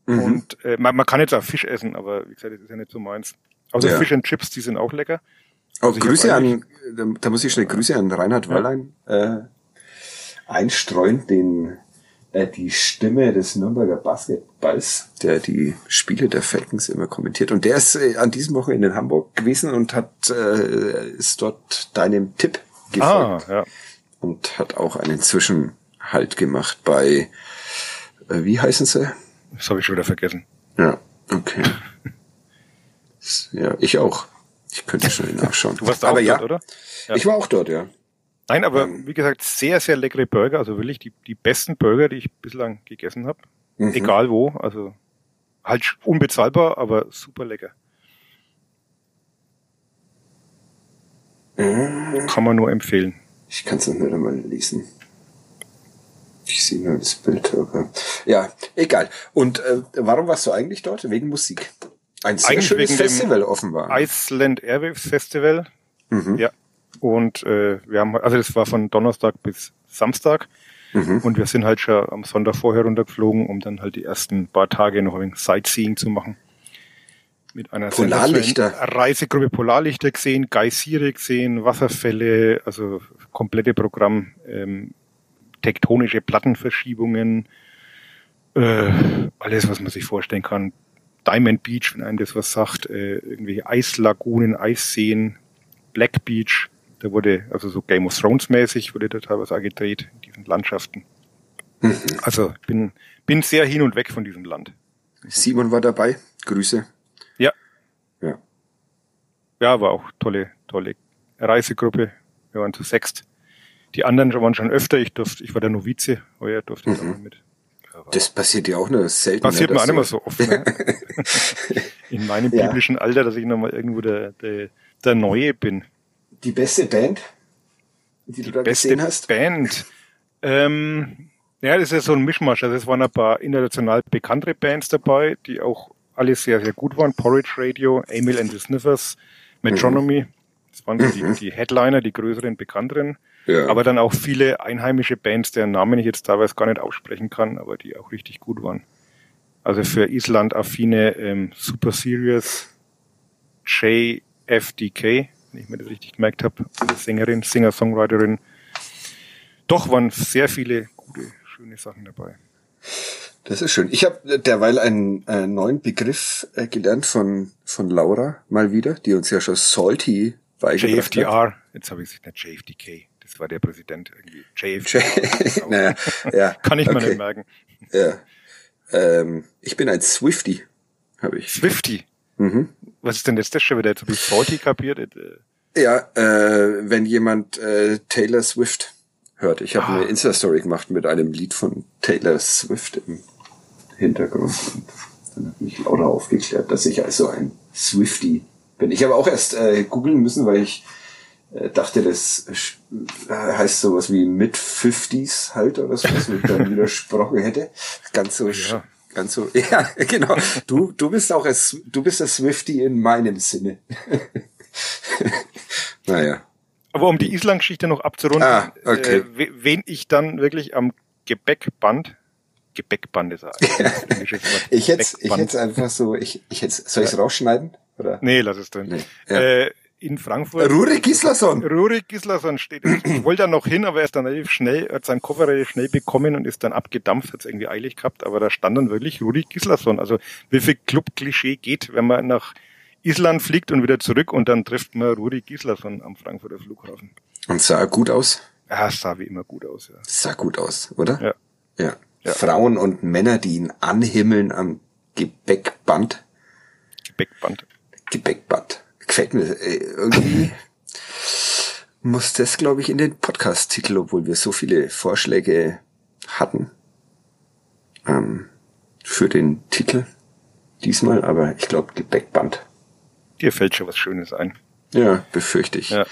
Mhm. Und äh, man, man kann jetzt auch Fisch essen, aber wie gesagt, das ist ja nicht so meins. Also ja. Fish and Chips, die sind auch lecker. Oh, also Grüße an, da, da, muss ich schnell Grüße an Reinhard ja. Äh, einstreuen, den äh, die Stimme des Nürnberger Basketballs, der die Spiele der Falcons immer kommentiert. Und der ist äh, an diesem Wochenende in Hamburg gewesen und hat äh, ist dort deinem Tipp gefolgt. Ah, ja. Und hat auch einen Zwischenhalt gemacht bei, äh, wie heißen sie? Das habe ich schon wieder vergessen. Ja, okay. ja, ich auch. Ich könnte schnell nachschauen. Du warst aber auch ja, dort, oder? Ja. ich war auch dort, ja. Nein, aber Ähm. wie gesagt, sehr, sehr leckere Burger. Also wirklich die, die besten Burger, die ich bislang gegessen habe. Mhm. Egal wo. Also halt unbezahlbar, aber super lecker. Mhm. Kann man nur empfehlen. Ich kann es nicht einmal lesen. Ich sehe nur das Bild, aber ja, egal. Und äh, warum warst du eigentlich dort? Wegen Musik. Ein sehr Eigentlich schönes Festival offenbar. Iceland Airwaves Festival. Mhm. Ja. Und äh, wir haben, also das war von Donnerstag bis Samstag. Mhm. Und wir sind halt schon am Sonntag vorher runtergeflogen, um dann halt die ersten paar Tage noch ein Sightseeing zu machen. Mit einer Polarlichter. Reisegruppe Polarlichter gesehen, Geysire gesehen, Wasserfälle, also komplette Programm, ähm, tektonische Plattenverschiebungen, äh, alles, was man sich vorstellen kann. Diamond Beach, wenn einem das was sagt, äh, irgendwelche Eislagunen, Eisseen, Black Beach, da wurde, also so Game of Thrones mäßig, wurde da teilweise auch gedreht in diesen Landschaften. Mhm. Also bin, bin sehr hin und weg von diesem Land. Simon war dabei. Grüße. Ja. Ja. Ja, war auch tolle, tolle Reisegruppe. Wir waren zu sechst. Die anderen waren schon öfter. Ich durfte, ich war der Novize, heuer durfte ich Mhm. auch mit. Das passiert ja auch nur selten. passiert mir auch nicht mehr so oft. Ne? In meinem Ja. biblischen Alter, dass ich nochmal irgendwo der, der, der Neue bin. Die beste Band, die, du da Beste gesehen hast? Band. Ähm, ja, das ist ja so ein Mischmasch. Also es waren ein paar international bekanntere Bands dabei, die auch alle sehr, sehr gut waren. Porridge Radio, Emil and the Sniffers, Metronomy. Das waren so die, die Headliner, die größeren, bekannteren. Ja. Aber dann auch viele einheimische Bands, deren Namen ich jetzt teilweise gar nicht aussprechen kann, aber die auch richtig gut waren. Also für Island affine ähm, Super Serious JFDK, wenn ich mir das richtig gemerkt habe, eine Sängerin, Singer-Songwriterin. Doch waren sehr viele gute, schöne Sachen dabei. Das ist schön. Ich habe derweil einen, einen neuen Begriff äh, gelernt von, von Laura mal wieder, die uns ja schon Salty beigebracht hat. JFDR, jetzt habe ich es nicht JFDK, das war der Präsident irgendwie. JFDR. naja, ja. Kann ich mir okay. nicht merken. Ja. Ähm, ich bin ein Swifty, habe ich. Swifty. Mhm. Was ist denn jetzt das schon wieder? Jetzt habe ich Salty kapiert. Äh, Ja, äh, wenn jemand äh, Taylor Swift hört. Ich habe Ah. eine Insta-Story gemacht mit einem Lied von Taylor Swift im Hintergrund. Und dann hat mich Laura aufgeklärt, dass ich also ein Swifty bin. Ich habe auch erst äh, googeln müssen, weil ich dachte, das äh, heißt sowas wie Mid-50s halt oder so, was ich dann widersprochen hätte. Ganz so, Ja. ganz so, ja, genau. Du, du bist auch, ein, Sw- du bist ein Swifty in meinem Sinne. naja. Aber um die Island-Geschichte noch abzurunden, Ah, okay. äh, we- wen ich dann wirklich am Gebäckband, Gebäckband ist. Ich hätte ich hätte einfach so, ich, ich hätte soll ich es rausschneiden? Oder? Nee, lass es drin. Nee, ja. Äh, in Frankfurt. Rurik Gislason. Rurik Gislason steht. Ich wollte da noch hin, aber er ist dann relativ schnell, hat seinen Koffer relativ schnell bekommen und ist dann abgedampft, hat es irgendwie eilig gehabt, aber da stand dann wirklich Rurik Gislason. Also wie viel Club-Klischee geht, wenn man nach Island fliegt und wieder zurück und dann trifft man Rurik Gislason am Frankfurter Flughafen. Und sah gut aus. Ja, sah wie immer gut aus, ja. Sah gut aus, oder? Ja. ja. Ja. Frauen und Männer, die ihn anhimmeln am Gebäckband. Gebäckband. Gebäckband. Gefällt mir äh, irgendwie. muss das, glaube ich, in den Podcast-Titel, obwohl wir so viele Vorschläge hatten ähm, für den Titel diesmal, aber ich glaube Gebäckband. Dir fällt schon was Schönes ein. Ja, befürchte ich. Ja.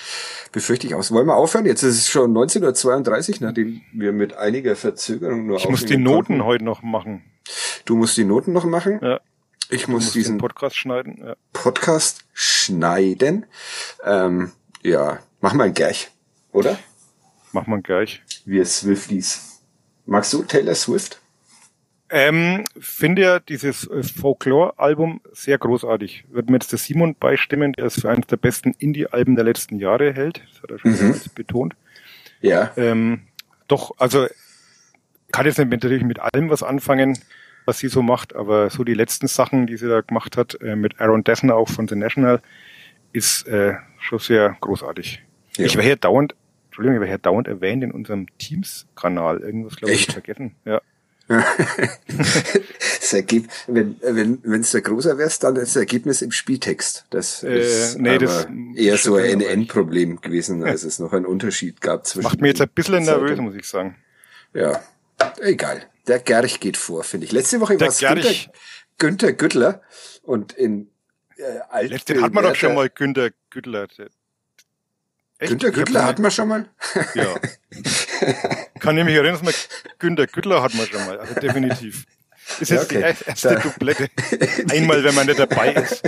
Befürchte ich aus. Wollen wir aufhören? Jetzt ist es schon 19.32 nachdem wir mit einiger Verzögerung nur Ich muss die Noten konnten. heute noch machen. Du musst die Noten noch machen. Ja. Ich muss diesen Podcast schneiden. Ja. Podcast schneiden. Ähm, ja, machen wir gleich, oder? Macht man gleich. Wir Swifties. Magst du Taylor Swift? Ähm, finde ja dieses äh, Folklore-Album sehr großartig. Wird mir jetzt der Simon beistimmen, der es für eines der besten Indie-Alben der letzten Jahre hält. Das hat er schon Mhm. betont. Ja. Ähm, doch, also kann jetzt natürlich mit allem was anfangen, was sie so macht, aber so die letzten Sachen, die sie da gemacht hat, äh, mit Aaron Dessner auch von The National, ist äh, schon sehr großartig. Ja. Ich war hier dauernd, Entschuldigung, ich war hier dauernd erwähnt in unserem Teams-Kanal. Irgendwas, glaube ich, vergessen. Ja. das Ergebnis, wenn wenn wenn es der großer wärst, dann das Ergebnis im Spieltext. Das Äh, ist nee, das eher so ein NN-Problem gewesen, als es noch einen Unterschied gab zwischen. Macht mir jetzt ein bisschen nervös, muss ich sagen. Ja, egal. Der Gerch geht vor, finde ich. Letzte Woche war es Günther. Günther Güttler und in äh, alt Letzten hat man doch schon mal Günter Güttler. Echt? Günther hab Güttler hatten wir schon mal. Ja. Kann ich mich erinnern, dass man Günter Güttler hat man schon mal. Also definitiv. Ist Ja, jetzt okay. die erste Doublette. Einmal, wenn man nicht dabei ist.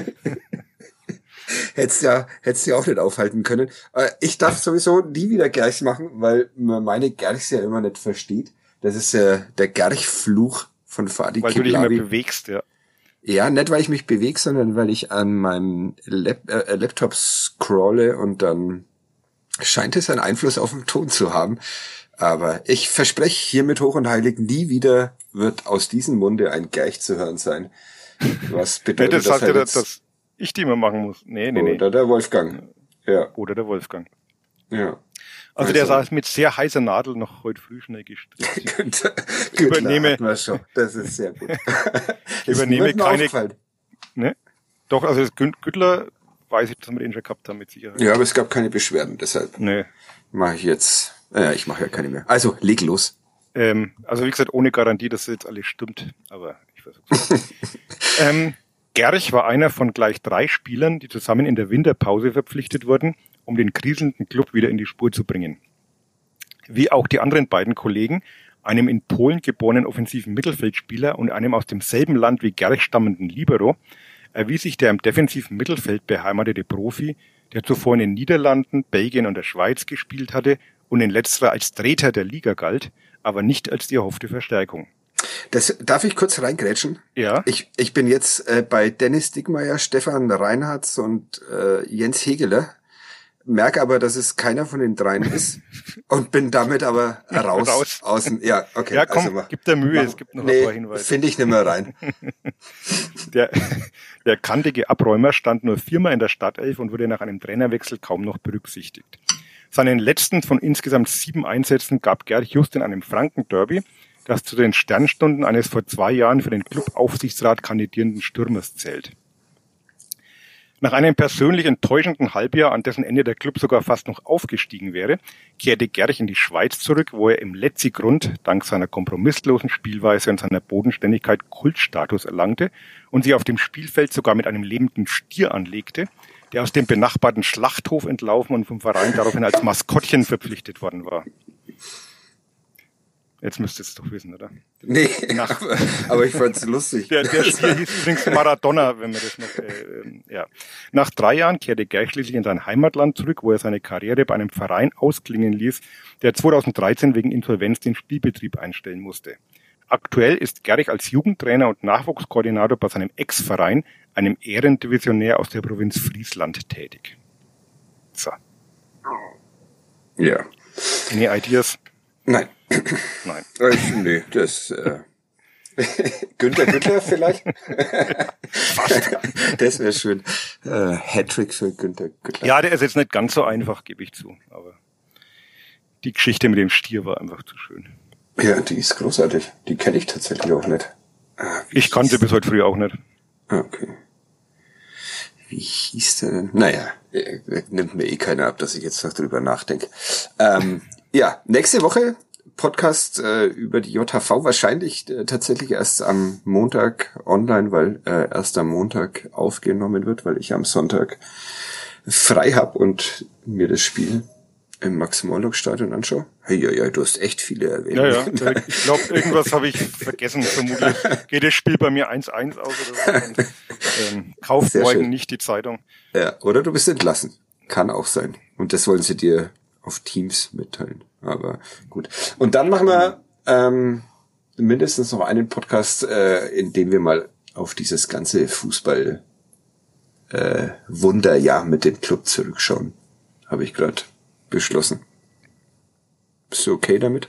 Hättest ja, hättest ja auch nicht aufhalten können. Äh, Ich darf sowieso nie wieder Gerchs machen, weil man meine Gerchs ja immer nicht versteht. Das ist äh, der Gerch-Fluch von Fadi Weil du dich immer bewegst, ja. Ja, nicht weil ich mich bewege, sondern weil ich an meinem Lap äh, Laptop scrolle und dann scheint es einen Einfluss auf den Ton zu haben. Aber ich verspreche hiermit hoch und heilig, nie wieder wird aus diesem Munde ein Gerch zu hören sein. Was Nee, bedeutet das das ja, halt dass, jetzt? dass ich die immer machen muss. Nee, nee, nee. Oder der Wolfgang. Ja, Oder der Wolfgang. ja. Also der Also- saß mit sehr heißer Nadel noch heute früh schnell gestrickt. Günther, Übernehme- wir schon. Das ist sehr gut. Übernehme keine-. Ne? Doch, also das Güttler weiß ich, dass wir den schon gehabt haben, mit Sicherheit. Ja, aber es gab keine Beschwerden, deshalb Nee. mache ich jetzt. Ja, ich mache ja keine mehr. Also leg los. Ähm, also wie gesagt, ohne Garantie, dass das jetzt alles stimmt, aber ich versuche ähm, Gerch war einer von gleich drei Spielern, die zusammen in der Winterpause verpflichtet wurden, um den kriselnden Club wieder in die Spur zu bringen. Wie auch die anderen beiden Kollegen, einem in Polen geborenen offensiven Mittelfeldspieler und einem aus demselben Land wie Gerch stammenden Libero, erwies sich der im defensiven Mittelfeld beheimatete Profi, der zuvor in den Niederlanden, Belgien und der Schweiz gespielt hatte und in letzterer als Treter der Liga galt, aber nicht als die erhoffte Verstärkung. Das, darf ich kurz reingrätschen? Ja, Ich, ich bin jetzt äh, bei Dennis Dickmeyer, Stefan Reinhardt und äh, Jens Hegeler. Merke aber, dass es keiner von den dreien ist und bin damit aber raus. Raus. Außen. Ja, okay. ja komm, also gib dir Mühe, mach- es gibt noch nee, ein paar Hinweise. Finde ich nicht mehr rein. Der, der kantige Abräumer stand nur viermal in der Startelf und wurde nach einem Trainerwechsel kaum noch berücksichtigt. Seinen letzten von insgesamt sieben Einsätzen gab Gerd just in einem Franken-Derby, das zu den Sternstunden eines vor zwei Jahren für den Clubaufsichtsrat kandidierenden Stürmers zählt. Nach einem persönlich enttäuschenden Halbjahr, an dessen Ende der Club sogar fast noch aufgestiegen wäre, kehrte Gerch in die Schweiz zurück, wo er im Letzigrund dank seiner kompromisslosen Spielweise und seiner Bodenständigkeit Kultstatus erlangte und sich auf dem Spielfeld sogar mit einem lebenden Stier anlegte, der aus dem benachbarten Schlachthof entlaufen und vom Verein daraufhin als Maskottchen verpflichtet worden war. Jetzt müsstest du es doch wissen, oder? Nee, Nach- aber, ich fand's lustig. Der, der Stier hieß übrigens Maradona, wenn man das noch, äh, ähm, ja. Nach drei Jahren kehrte Gerch schließlich in sein Heimatland zurück, wo er seine Karriere bei einem Verein ausklingen ließ, der 2013 wegen Insolvenz den Spielbetrieb einstellen musste. Aktuell ist Gerch als Jugendtrainer und Nachwuchskoordinator bei seinem Ex-Verein, einem Ehrendivisionär aus der Provinz Friesland, tätig. So. Ja. Any ideas? Nein. Nein. Äh, nee, das äh, Günther Günther vielleicht? das wäre schön. Äh, Hattrick für Günther Günther. Ja, der ist jetzt nicht ganz so einfach, gebe ich zu. Aber die Geschichte mit dem Stier war einfach zu schön. Ja, die ist großartig. Die kenne ich tatsächlich auch nicht. Ah, Ich kannte bis heute früh auch nicht. Ah, Okay. Wie hieß der denn? Naja, äh, nimmt mir eh keiner ab, dass ich jetzt noch drüber nachdenke. Ähm, ja, nächste Woche Podcast äh, über die JHV wahrscheinlich äh, tatsächlich erst am Montag online, weil äh, erst am Montag aufgenommen wird, weil ich am Sonntag frei hab und mir das Spiel im Max-Morlock-Stadion anschaue. Hey, ja, ja, du hast echt viele erwähnt. Ja, ja. Ich glaube, irgendwas habe ich vergessen. Vermutlich geht das Spiel bei mir 1-1 aus oder so. Und, ähm, kauft Sehr morgen schön. nicht die Zeitung. Ja, oder du bist entlassen. Kann auch sein. Und das wollen sie dir auf Teams mitteilen. Aber gut. Und dann machen wir ähm, mindestens noch einen Podcast, äh, in dem wir mal auf dieses ganze Fußball äh, Wunderjahr mit dem Club zurückschauen. Habe ich gerade beschlossen. Bist du okay damit?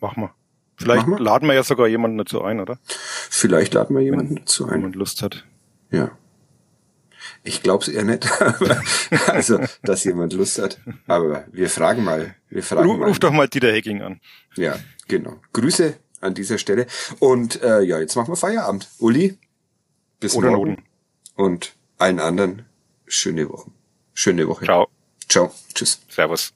Mach mal. Vielleicht Mach mal. laden wir ja sogar jemanden dazu ein, oder? Vielleicht laden wir jemanden dazu Wenn ein. jemand Lust hat. Ja. Ich glaub's eher nicht. also, dass jemand Lust hat. Aber wir fragen mal. Wir fragen Ruf, mal. ruf doch mal Dieter Hecking an. Ja, genau. Grüße an dieser Stelle. Und äh, ja, jetzt machen wir Feierabend. Uli, bis Oder morgen. Noten. Und allen anderen schöne Woche. Schöne Woche. Ciao. Ciao. Tschüss. Servus.